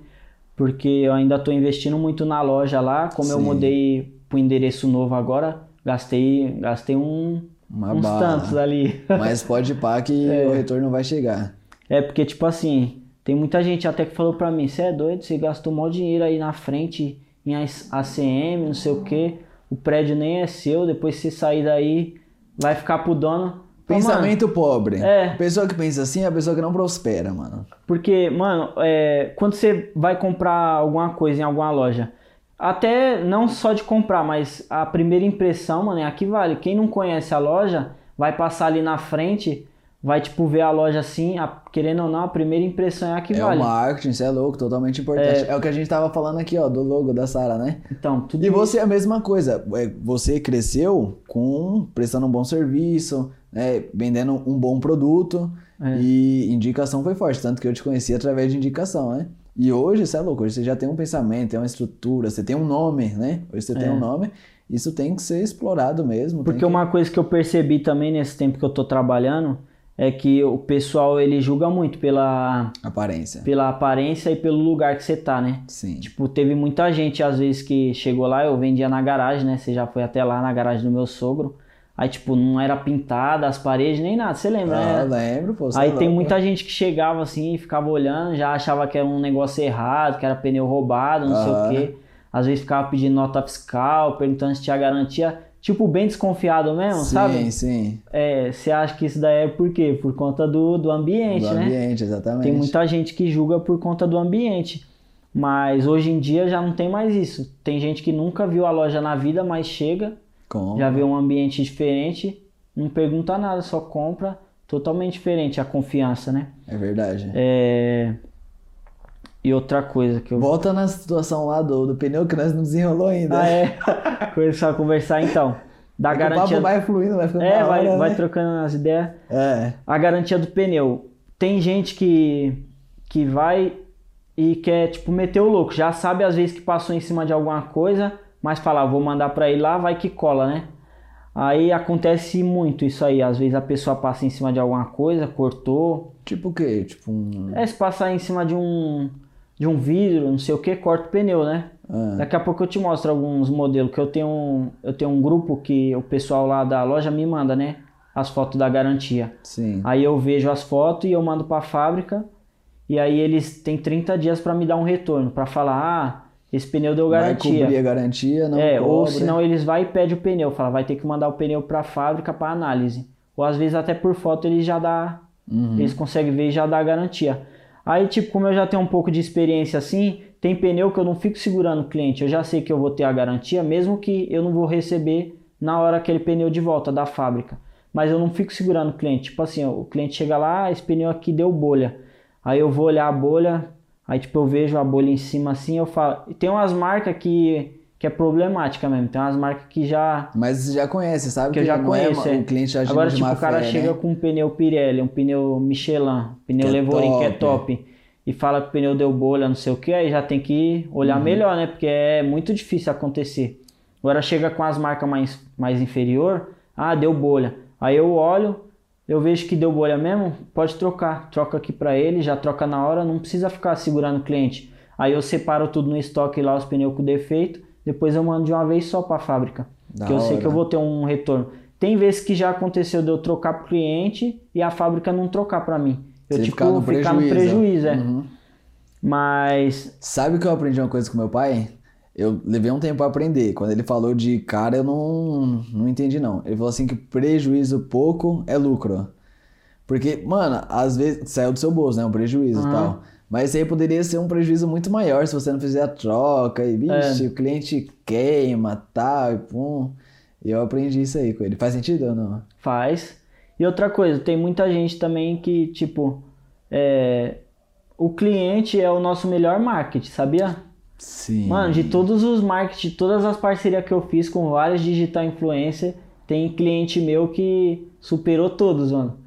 Porque eu ainda tô investindo muito na loja lá, como eu Sim. mudei pro endereço novo agora, gastei, gastei um, Uma uns bala. tantos ali. Mas pode pá que o retorno vai chegar. É porque, tipo assim, tem muita gente até que falou pra mim, você é doido, você gastou maior dinheiro aí na frente em ACM, não sei o que, o prédio nem é seu, depois você sair daí, vai ficar pro dono. Falei, "Mano, Pensamento pobre. É. Pessoa que pensa assim é a pessoa que não prospera, mano. Porque, mano, é, quando você vai comprar alguma coisa em alguma loja, até não só de comprar, mas a primeira impressão, mano, é a que vale. Quem não conhece a loja, vai passar ali na frente, vai, tipo, ver a loja assim, a- querendo ou não, a primeira impressão é a que É vale. o marketing, isso é louco, totalmente importante. É... o que a gente tava falando aqui, ó, do logo da Sara, né? Então, tudo E você é a mesma coisa. É, Você cresceu com prestando um bom serviço, né, vendendo um bom produto É. e indicação foi forte, tanto que eu te conheci através de indicação, né? E hoje, você é louco, hoje você já tem um pensamento, tem uma estrutura, você tem um nome, né? Hoje você tem um nome, isso tem que ser explorado mesmo. É. Porque que... uma coisa que eu percebi também nesse tempo que eu tô trabalhando é que o pessoal ele julga muito pela, Aparência. pela aparência e pelo lugar que você tá, né? Sim. Tipo, teve muita gente às vezes que chegou lá, eu vendia na garagem, né? Você já foi até lá na garagem do meu sogro. Aí, tipo, não era pintada as paredes nem nada, você lembra, Ah, né? lembro, pô. Aí é tem muita gente que chegava assim e ficava olhando, já achava que era um negócio errado, que era pneu roubado, não sei o quê. Às vezes ficava pedindo nota fiscal, perguntando se tinha garantia. Tipo, bem desconfiado mesmo, Sim, sabe? sim. É, você acha que isso daí é por quê? Por conta do, do ambiente, Do né? ambiente, exatamente. Tem muita gente que julga por conta do ambiente. Mas hoje em dia já não tem mais isso. Tem gente que nunca viu a loja na vida, mas chega, Com... já vê um ambiente diferente, não pergunta nada, só compra. Totalmente diferente a confiança, né? É verdade. É... E outra coisa que eu. Volta na situação lá do, do pneu que nós não desenrolou ainda. Ah, é. Começar a conversar então. Da É que o garantia. papo vai fluindo, vai ficando É, vai, hora, vai né? trocando as ideias. É. A garantia do pneu. Tem gente que, que vai e quer, tipo, meter o louco. Já sabe às vezes que passou em cima de alguma coisa, mas fala, ah, vou mandar pra ir lá, vai que cola, né? Aí acontece muito isso aí. Às vezes a pessoa passa em cima de alguma coisa, cortou. Tipo o quê? Tipo um. É, se passar em cima de um, de um vidro, não sei o que, corta o pneu, né? Ah, Daqui a pouco eu te mostro alguns modelos, que eu tenho um, eu tenho um grupo que o pessoal lá da loja me manda, né? As fotos da garantia. sim. Aí eu vejo as fotos e eu mando para a fábrica. E aí eles têm 30 dias para me dar um retorno, para falar, ah, esse pneu deu Vai garantia. cobrir a garantia, não é, ou cobre. senão eles vai e pede o pneu, fala, vai ter que mandar o pneu para a fábrica para análise. Ou às vezes até por foto eles já dá, Uhum. eles conseguem ver e já dá a garantia. Aí tipo, como eu já tenho um pouco de experiência assim, tem pneu que eu não fico segurando o cliente, eu já sei que eu vou ter a garantia, mesmo que eu não vou receber na hora aquele pneu de volta da fábrica. Mas eu não fico segurando o cliente. Tipo assim, o cliente chega lá, ah, esse pneu aqui deu bolha. Aí eu vou olhar a bolha, aí tipo eu vejo a bolha em cima assim, eu falo. Tem umas marcas que, que é problemática mesmo. Tem umas marcas que já. Mas você já conhece, sabe? Que eu já não conheço. É, é. o cliente já Agora, tipo, o cara fé, chega né? com um pneu Pirelli, um pneu Michelin, pneu Que é Levorin, que é top. top, e fala que o pneu deu bolha, não sei o que, aí já tem que olhar Uhum. melhor, né? Porque é muito difícil acontecer. Agora chega com as marcas mais, mais inferior, ah, deu bolha. Aí eu olho, eu vejo que deu bolha mesmo, pode trocar. Troca aqui pra ele, já troca na hora, não precisa ficar segurando o cliente. Aí eu separo tudo no estoque lá, os pneus com defeito, depois eu mando de uma vez só pra fábrica. Da que eu sei que eu vou ter um retorno. Tem vezes que já aconteceu de eu trocar pro cliente e a fábrica não trocar pra mim. Eu, Você tipo, ficar no ficar no prejuízo. prejuízo, é. Uhum. Mas, Sabe que eu aprendi uma coisa com meu pai? Eu levei um tempo pra aprender. Quando ele falou de cara, eu não, não entendi, não. Ele falou assim que prejuízo pouco é lucro. Porque, mano, às vezes saiu do seu bolso, né? Um prejuízo e Aham. tal. Mas aí poderia ser um prejuízo muito maior se você não fizer a troca. E, vixe, É. o cliente queima, tal, e pum. E eu aprendi isso aí com ele. Faz sentido ou não? faz. E outra coisa, tem muita gente também que, tipo, é, o cliente é o nosso melhor marketing, sabia? Sim. Mano, de todos os marketing, todas as parcerias que eu fiz com vários digital influencer, tem cliente meu que superou todos, mano.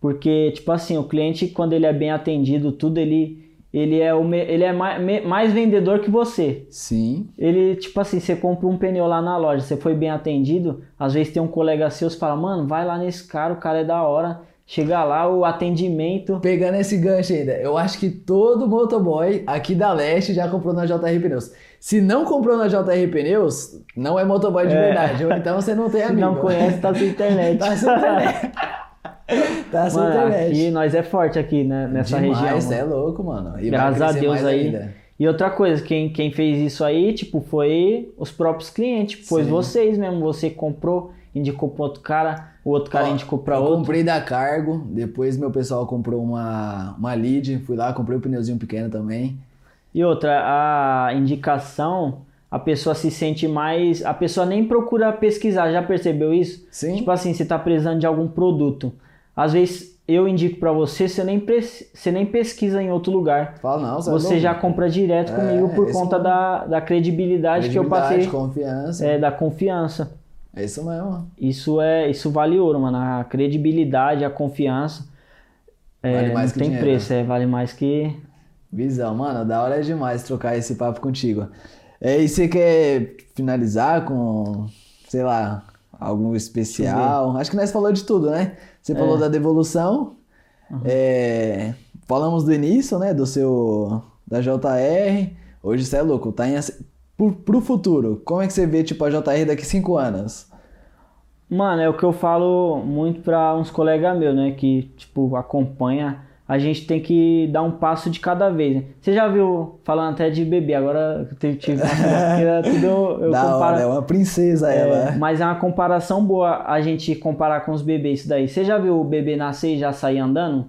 Porque, tipo assim, o cliente, quando ele é bem atendido, tudo, ele, ele é, o ele é mais, mais vendedor que você. Sim. Ele, tipo assim, você compra um pneu lá na loja, você foi bem atendido, às vezes tem um colega seu que fala, mano, vai lá nesse cara, o cara é da hora, Chegar lá, o atendimento. Pegando esse gancho ainda, eu acho que todo motoboy aqui da Leste já comprou na JR Pneus. Se não comprou na JR Pneus, não é motoboy de É. verdade. Ou então você não tem Se amigo. não conhece, tá sem internet. Tá sem internet. tá Mano, internet. aqui nós é forte aqui, né, nessa Demais, região. mano. é louco, mano. E Graças a Deus aí. ainda. E outra coisa, quem, quem fez isso aí, tipo, foi os próprios clientes. Foi Sim. vocês mesmo. Você comprou, indicou pra outro cara, o outro cara Ó, indicou pra eu outro. comprei da Cargo, depois meu pessoal comprou uma, uma lead, fui lá, comprei um pneuzinho pequeno também. E outra, a indicação, a pessoa se sente mais. A pessoa nem procura pesquisar, já percebeu isso? Sim. Tipo assim, você tá precisando de algum produto. Às vezes eu indico pra você, você nem, você nem pesquisa em outro lugar. Fala, não, cê é Você já compra direto É, comigo por conta mesmo. da, da credibilidade, que eu Credibilidade, passei, confiança. é, da confiança. É isso mesmo. Isso é, isso vale ouro, mano. A credibilidade, a confiança. É, Vale mais não que tem dinheiro. preço, é, vale mais que. Visão, mano, da hora é demais trocar esse papo contigo. É, e você quer finalizar com, sei lá, algo especial? Acho que nós falou de tudo, né? Você É. falou da devolução, Uhum. é, falamos do início, né, do seu, da JR. Hoje você é louco, tá em, pro, pro futuro, como é que você vê, tipo, a JR daqui cinco anos? Mano, é o que eu falo muito pra uns colegas meus, né? Que, tipo, acompanha. A gente tem que dar um passo de cada vez. Né? Você já viu, falando até de bebê, agora eu tive uma tudo eu da comparo. hora, é uma princesa É, ela. mas é uma comparação boa a gente comparar com os bebês isso daí. Você já viu o bebê nascer e já sair andando?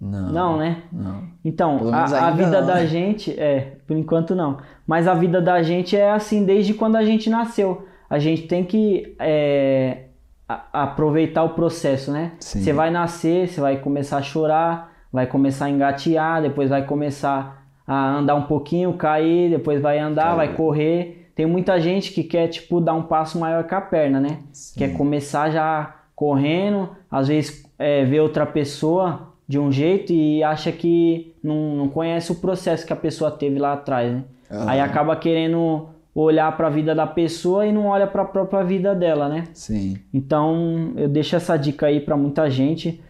Não. Não, né? Não. Então, a, a vida não, da gente, é, por enquanto não. Mas a vida da gente é assim desde quando a gente nasceu. A gente tem que é, a- aproveitar o processo, né? Sim. Você vai nascer, você vai começar a chorar, vai começar a engatear, depois vai começar a andar um pouquinho, cair, depois vai andar, vai correr. Tem muita gente que quer, tipo, dar um passo maior que a perna, né? Sim. Quer começar já correndo, às vezes é, vê outra pessoa de um jeito e acha que não, não conhece o processo que a pessoa teve lá atrás, né? Aham. Aí acaba querendo olhar para a vida da pessoa e não olha para a própria vida dela, né? Sim. Então eu deixo essa dica aí para muita gente,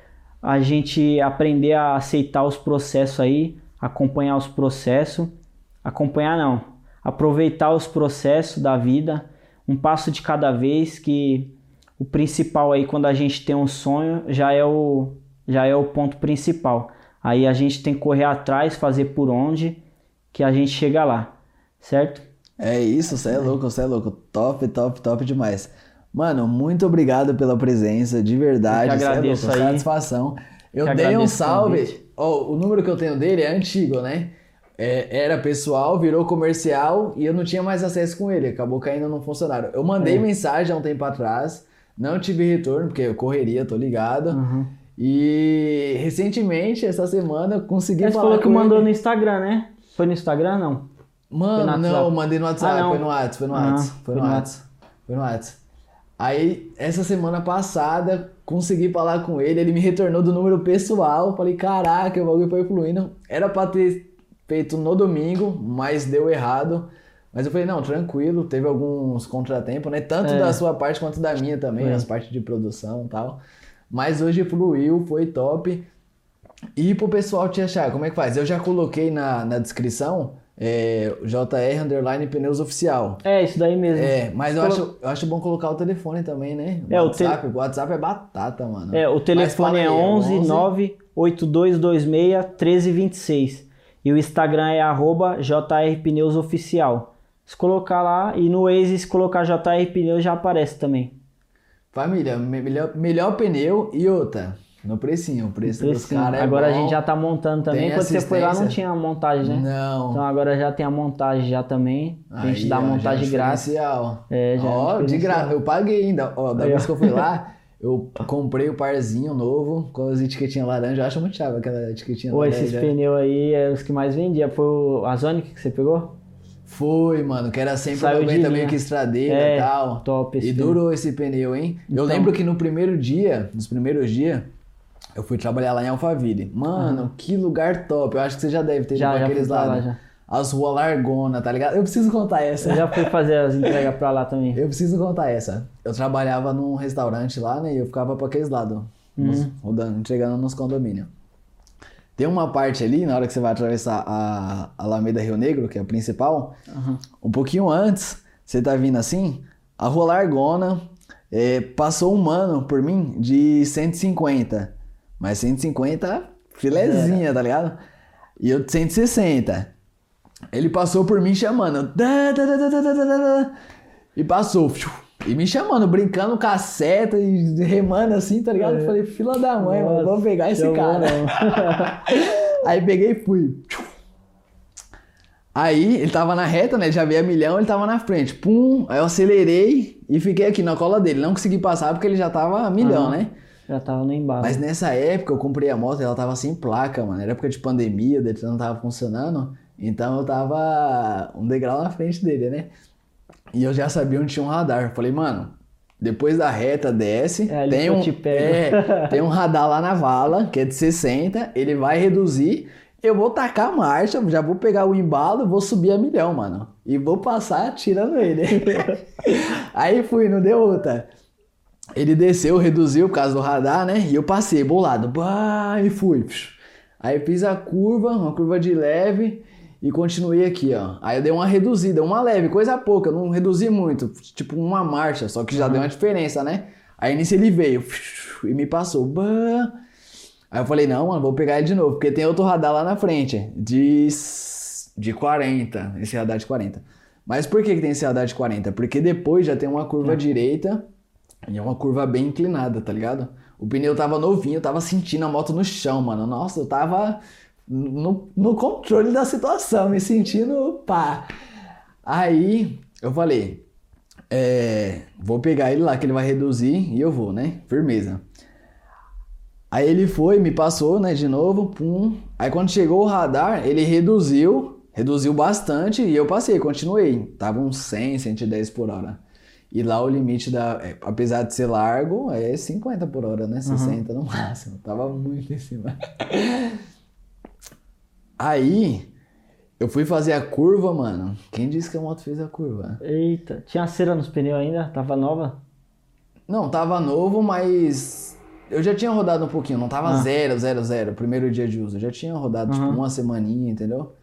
a gente aprender a aceitar os processos aí, acompanhar os processos, acompanhar não, aproveitar os processos da vida, um passo de cada vez, que o principal aí quando a gente tem um sonho já é o já é o ponto principal. Aí a gente tem que correr atrás, fazer por onde que a gente chega lá, certo? É isso, você é louco, você é louco. Top, top, top demais. Mano, muito obrigado pela presença, de verdade. Eu que cê é agradeço louco, aí. satisfação. Eu dei um agradeço salve. Ó, o número que eu tenho dele é antigo, né? É, era pessoal, virou comercial e eu não tinha mais acesso com ele. Acabou caindo num funcionário. Eu mandei É. mensagem há um tempo atrás, não tive retorno, porque eu correria, tô ligado. Uhum. E recentemente, essa semana, consegui Você falar falou que mandou ele. no Instagram, né? Foi no Instagram, não? Mano, não, mandei no WhatsApp, Ah, foi no WhatsApp, foi no Ah, WhatsApp, foi foi no no WhatsApp, foi no WhatsApp. Aí, essa semana passada, consegui falar com ele, ele me retornou do número pessoal, falei, caraca, o bagulho foi fluindo. Era pra ter feito no domingo, mas deu errado. Mas eu falei, não, tranquilo, teve alguns contratempos, né? Tanto É. da sua parte quanto da minha também, É. as partes de produção e tal. Mas hoje fluiu, foi top. E pro pessoal te achar, como é que faz? Eu já coloquei na, na descrição é, JR Underline Pneus Oficial. É, isso daí mesmo. É, mas eu Colo- acho, eu acho bom colocar o telefone também, né? O É, o WhatsApp, o WhatsApp é batata, mano. É, o telefone é aí, 11 9 8226 1326 e o Instagram é arroba JR Pneus Oficial. Se colocar lá e no Waze se colocar JR Pneus já aparece também. Família, me- melhor, melhor pneu e outra, no precinho. O preço dos caras é Agora a bom. gente já tá montando também. Quando você foi lá não tinha montagem, né? Não. Então agora já tem a montagem já também. a gente Aí, dá ó, montagem já é grátis. É, já é Ó, de diferencial. graça. Eu paguei ainda. Ó, da Aí, vez ó. que eu fui lá, eu comprei o parzinho novo com as etiquetinhas laranja. Eu acho muito chave aquela etiquetinha Pô, laranja. esses pneus aí é os que mais vendia. Foi o a Zonic que você pegou? Foi, mano, que era sempre Saiu de 90 meio linha. que estradeira É, e tal. top esse E pneu. durou esse pneu, hein? Eu Então. lembro que no primeiro dia, nos primeiros dias, eu fui trabalhar lá em Alphaville. Mano, que lugar top. Eu acho que você já deve ter ido Já, pra já aqueles pra lá, lados. já. As ruas largona, tá ligado? Eu preciso contar essa. Eu já fui fazer as entregas pra lá também. Eu preciso contar essa. Eu trabalhava num restaurante lá, né? E eu ficava pra aqueles lados. nos- rodando, entregando nos condomínios. Tem uma parte ali, na hora que você vai atravessar a Alameda Rio Negro, que é a principal, um pouquinho antes, você tá vindo assim, a rua largona, é, passou um mano por mim de 150, mas 150 filezinha, tá ligado? E eu de 160. Ele passou por mim chamando. "Dá, dá, dá, dá, dá, dá, dá, dá", E passou. E me chamando, brincando com a seta e remando assim, tá ligado? Eu falei, fila da mãe, mano, vou pegar esse cara. Aí peguei e fui. Aí ele tava na reta, né? Já veio a milhão, ele tava na frente. Pum, aí eu acelerei e fiquei aqui na cola dele. Não consegui passar porque ele já tava a milhão, Aham. né? Já tava no embalo. Mas nessa época eu comprei a moto e ela tava sem placa, mano. Era época de pandemia, o Detran não tava funcionando. Então eu tava um degrau na frente dele, né? E eu já sabia onde tinha um radar. Falei, mano, depois da reta desce, É tem um, te é, tem um radar lá na vala, que é de 60, ele vai reduzir. Eu vou tacar a marcha, já vou pegar o embalo, vou subir a milhão, mano. E vou passar tirando ele. Aí fui, não deu outra. Ele desceu, reduziu por causa do radar, né? E eu passei bolado. Bah, e fui. Aí fiz a curva, uma curva de leve e continuei aqui, ó. Aí eu dei uma reduzida, uma leve, coisa pouca, eu não reduzi muito, tipo uma marcha, só que já deu uma diferença, né? Aí nisso ele veio e me passou. Bah. Aí eu falei, não, mano, vou pegar ele de novo, porque tem outro radar lá na frente, de, de 40, esse radar de 40. Mas por que, que tem esse radar de 40? Porque depois já tem uma curva direita e é uma curva bem inclinada, tá ligado? O pneu tava novinho, eu tava sentindo a moto no chão, mano. Nossa, eu tava no, no controle da situação, me sentindo pá. Aí eu falei, é, vou pegar ele lá que ele vai reduzir e eu vou, né? Firmeza. Aí ele foi, me passou, né, de novo, pum. Aí quando chegou o radar, ele reduziu, reduziu bastante e eu passei, continuei. Tava uns 100, 110 por hora. E lá o limite da, é, apesar de ser largo, é 50 por hora, né? 60 no máximo. Tava muito em cima. Aí eu fui fazer a curva, mano. Quem disse que a moto fez a curva? Eita, tinha cera nos pneus ainda? Tava nova? Não, tava novo, mas eu já tinha rodado um pouquinho, não tava Ah. zero, zero, zero, primeiro dia de uso. Eu já tinha rodado, tipo, Uhum. uma semaninha, entendeu?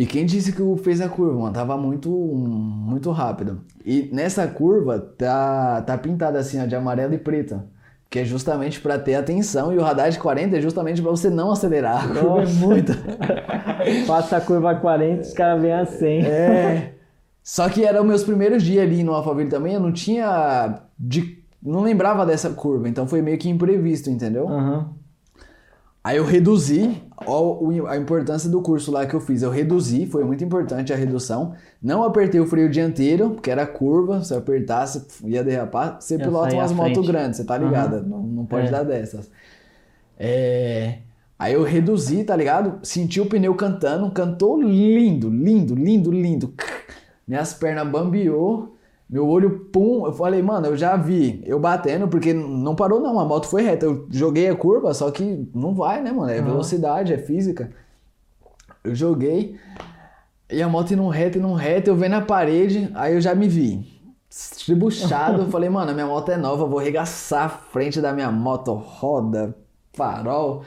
E quem disse que o fez a curva, mano? Tava muito, muito rápido. E nessa curva tá, tá pintada assim, ó, de amarelo e preto. Que é justamente pra ter atenção. E o radar de 40 é justamente pra você não acelerar. A curva é muito. Passa a curva a 40, os caras vêm a 100. É. Só que eram meus primeiros dias ali no Alphaville também, eu não tinha. De, não lembrava dessa curva, então foi meio que imprevisto, entendeu? Aham. Aí eu reduzi, a importância do curso lá que eu fiz, eu reduzi, foi muito importante a redução. Não apertei o freio dianteiro, porque era curva, se eu apertasse ia derrapar. Você Ia pilota umas motos grandes, você tá ligada? Aham. Não, não pode É. dar dessas. É, Aí eu reduzi, tá ligado? Senti o pneu cantando, cantou lindo, lindo, lindo, lindo. Minhas pernas bambeou, meu olho pum. Eu falei, mano, eu já vi eu batendo, porque não parou não, a moto foi reta. Eu joguei a curva, só que não vai, né, mano? É velocidade, é física. Eu joguei e a moto indo reto, indo reto, eu vendo a parede, aí eu já me vi. Estribuchado, eu falei, mano, a minha moto é nova, vou arregaçar a frente da minha moto, roda, farol.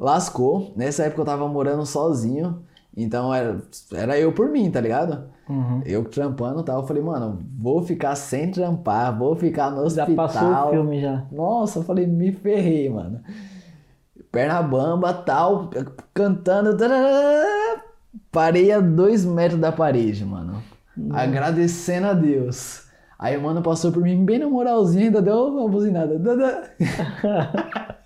Lascou. Nessa época eu tava morando sozinho, então era, era eu por mim, tá ligado? Uhum. Eu trampando e tal, eu falei, mano, vou ficar sem trampar, vou ficar no Já hospital. passou o filme já. Nossa, eu falei, me ferrei, mano. Perna bamba, tal, cantando. tarará. Parei a dois metros da parede, mano. Agradecendo a Deus. Aí o mano passou por mim bem na moralzinha, ainda deu uma buzinada.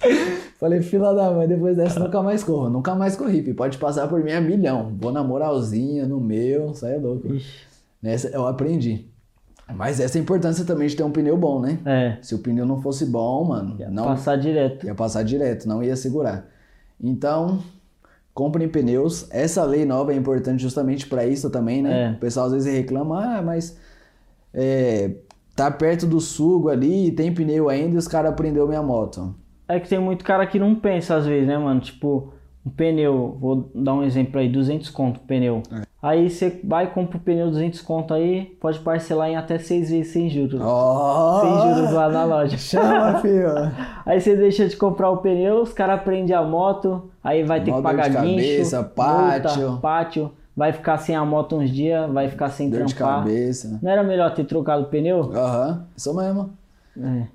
Falei, fila da mãe, depois dessa nunca mais corro. Nunca mais corri, pode passar por mim a milhão. Vou na moralzinha, no meu, sai louco. Ixi. Nessa eu aprendi. Mas essa é a importância também de ter um pneu bom, né? É, Se o pneu não fosse bom, mano, não passar direto. ia passar direto, não ia segurar. Então, comprem pneus. Essa lei nova é importante justamente para isso também, né? É. O pessoal às vezes reclama, ah, mas é, tá perto do sugo ali, tem pneu ainda e os caras prendeu minha moto. É que tem muito cara que não pensa às vezes, né, mano? Tipo, um pneu, vou dar um exemplo aí, 200 conto pneu. É. Aí você vai e compra o pneu 200 conto aí, pode parcelar em até 6 vezes sem juros. Ó! Sem juros lá na loja. Chama, filho! Aí você deixa de comprar o pneu, os caras prendem a moto, aí vai ter que dor de pagar guincho, cabeça, pátio. multa, pátio, vai ficar sem a moto uns dias, vai ficar sem Dor de trampar. cabeça. Não era melhor ter trocado o pneu? Aham, isso mesmo. É.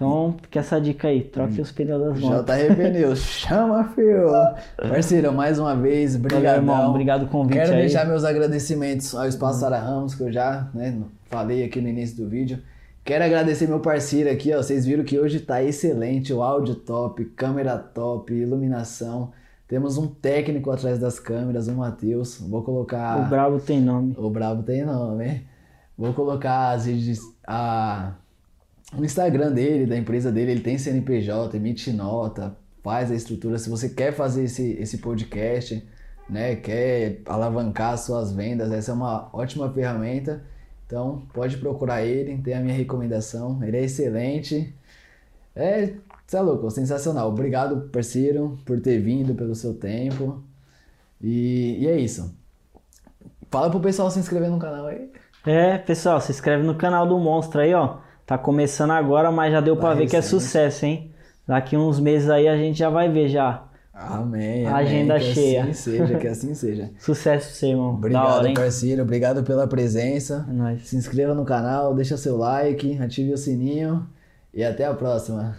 Então, fica essa dica aí, troque os pneus das motos. JR Pneus, chama, filho! Parceiro, mais uma vez, obrigado. irmão. Obrigado pelo convite Quero aí. deixar meus agradecimentos ao Espaço Sara Ramos, que eu já né, falei aqui no início do vídeo. Quero agradecer meu parceiro aqui, ó. Vocês viram que hoje tá excelente, o áudio top, câmera top, iluminação. Temos um técnico atrás das câmeras, o Matheus. Vou colocar. O Brabo tem nome. O Brabo tem nome, hein? Vou colocar as a, o Instagram dele, da empresa dele, ele tem CNPJ, emite nota, faz a estrutura. Se você quer fazer esse, esse podcast, né, quer alavancar suas vendas, essa é uma ótima ferramenta. Então, pode procurar ele, tem a minha recomendação. Ele é excelente. É, você é louco, sensacional. Obrigado, parceiro, por ter vindo, pelo seu tempo. E, e é isso. Fala pro pessoal se inscrever no canal aí. É, pessoal, se inscreve no canal do Monstro aí, ó. Tá começando agora, mas já deu Tá ver que é sucesso, hein? Daqui uns meses aí a gente já vai ver já. Amém. A amém. agenda que cheia. assim seja, que assim seja. Sucesso pra você, irmão. Obrigado, hora, parceiro. Obrigado pela presença. É nóis. Se inscreva no canal, deixa seu like, ative o sininho e até a próxima.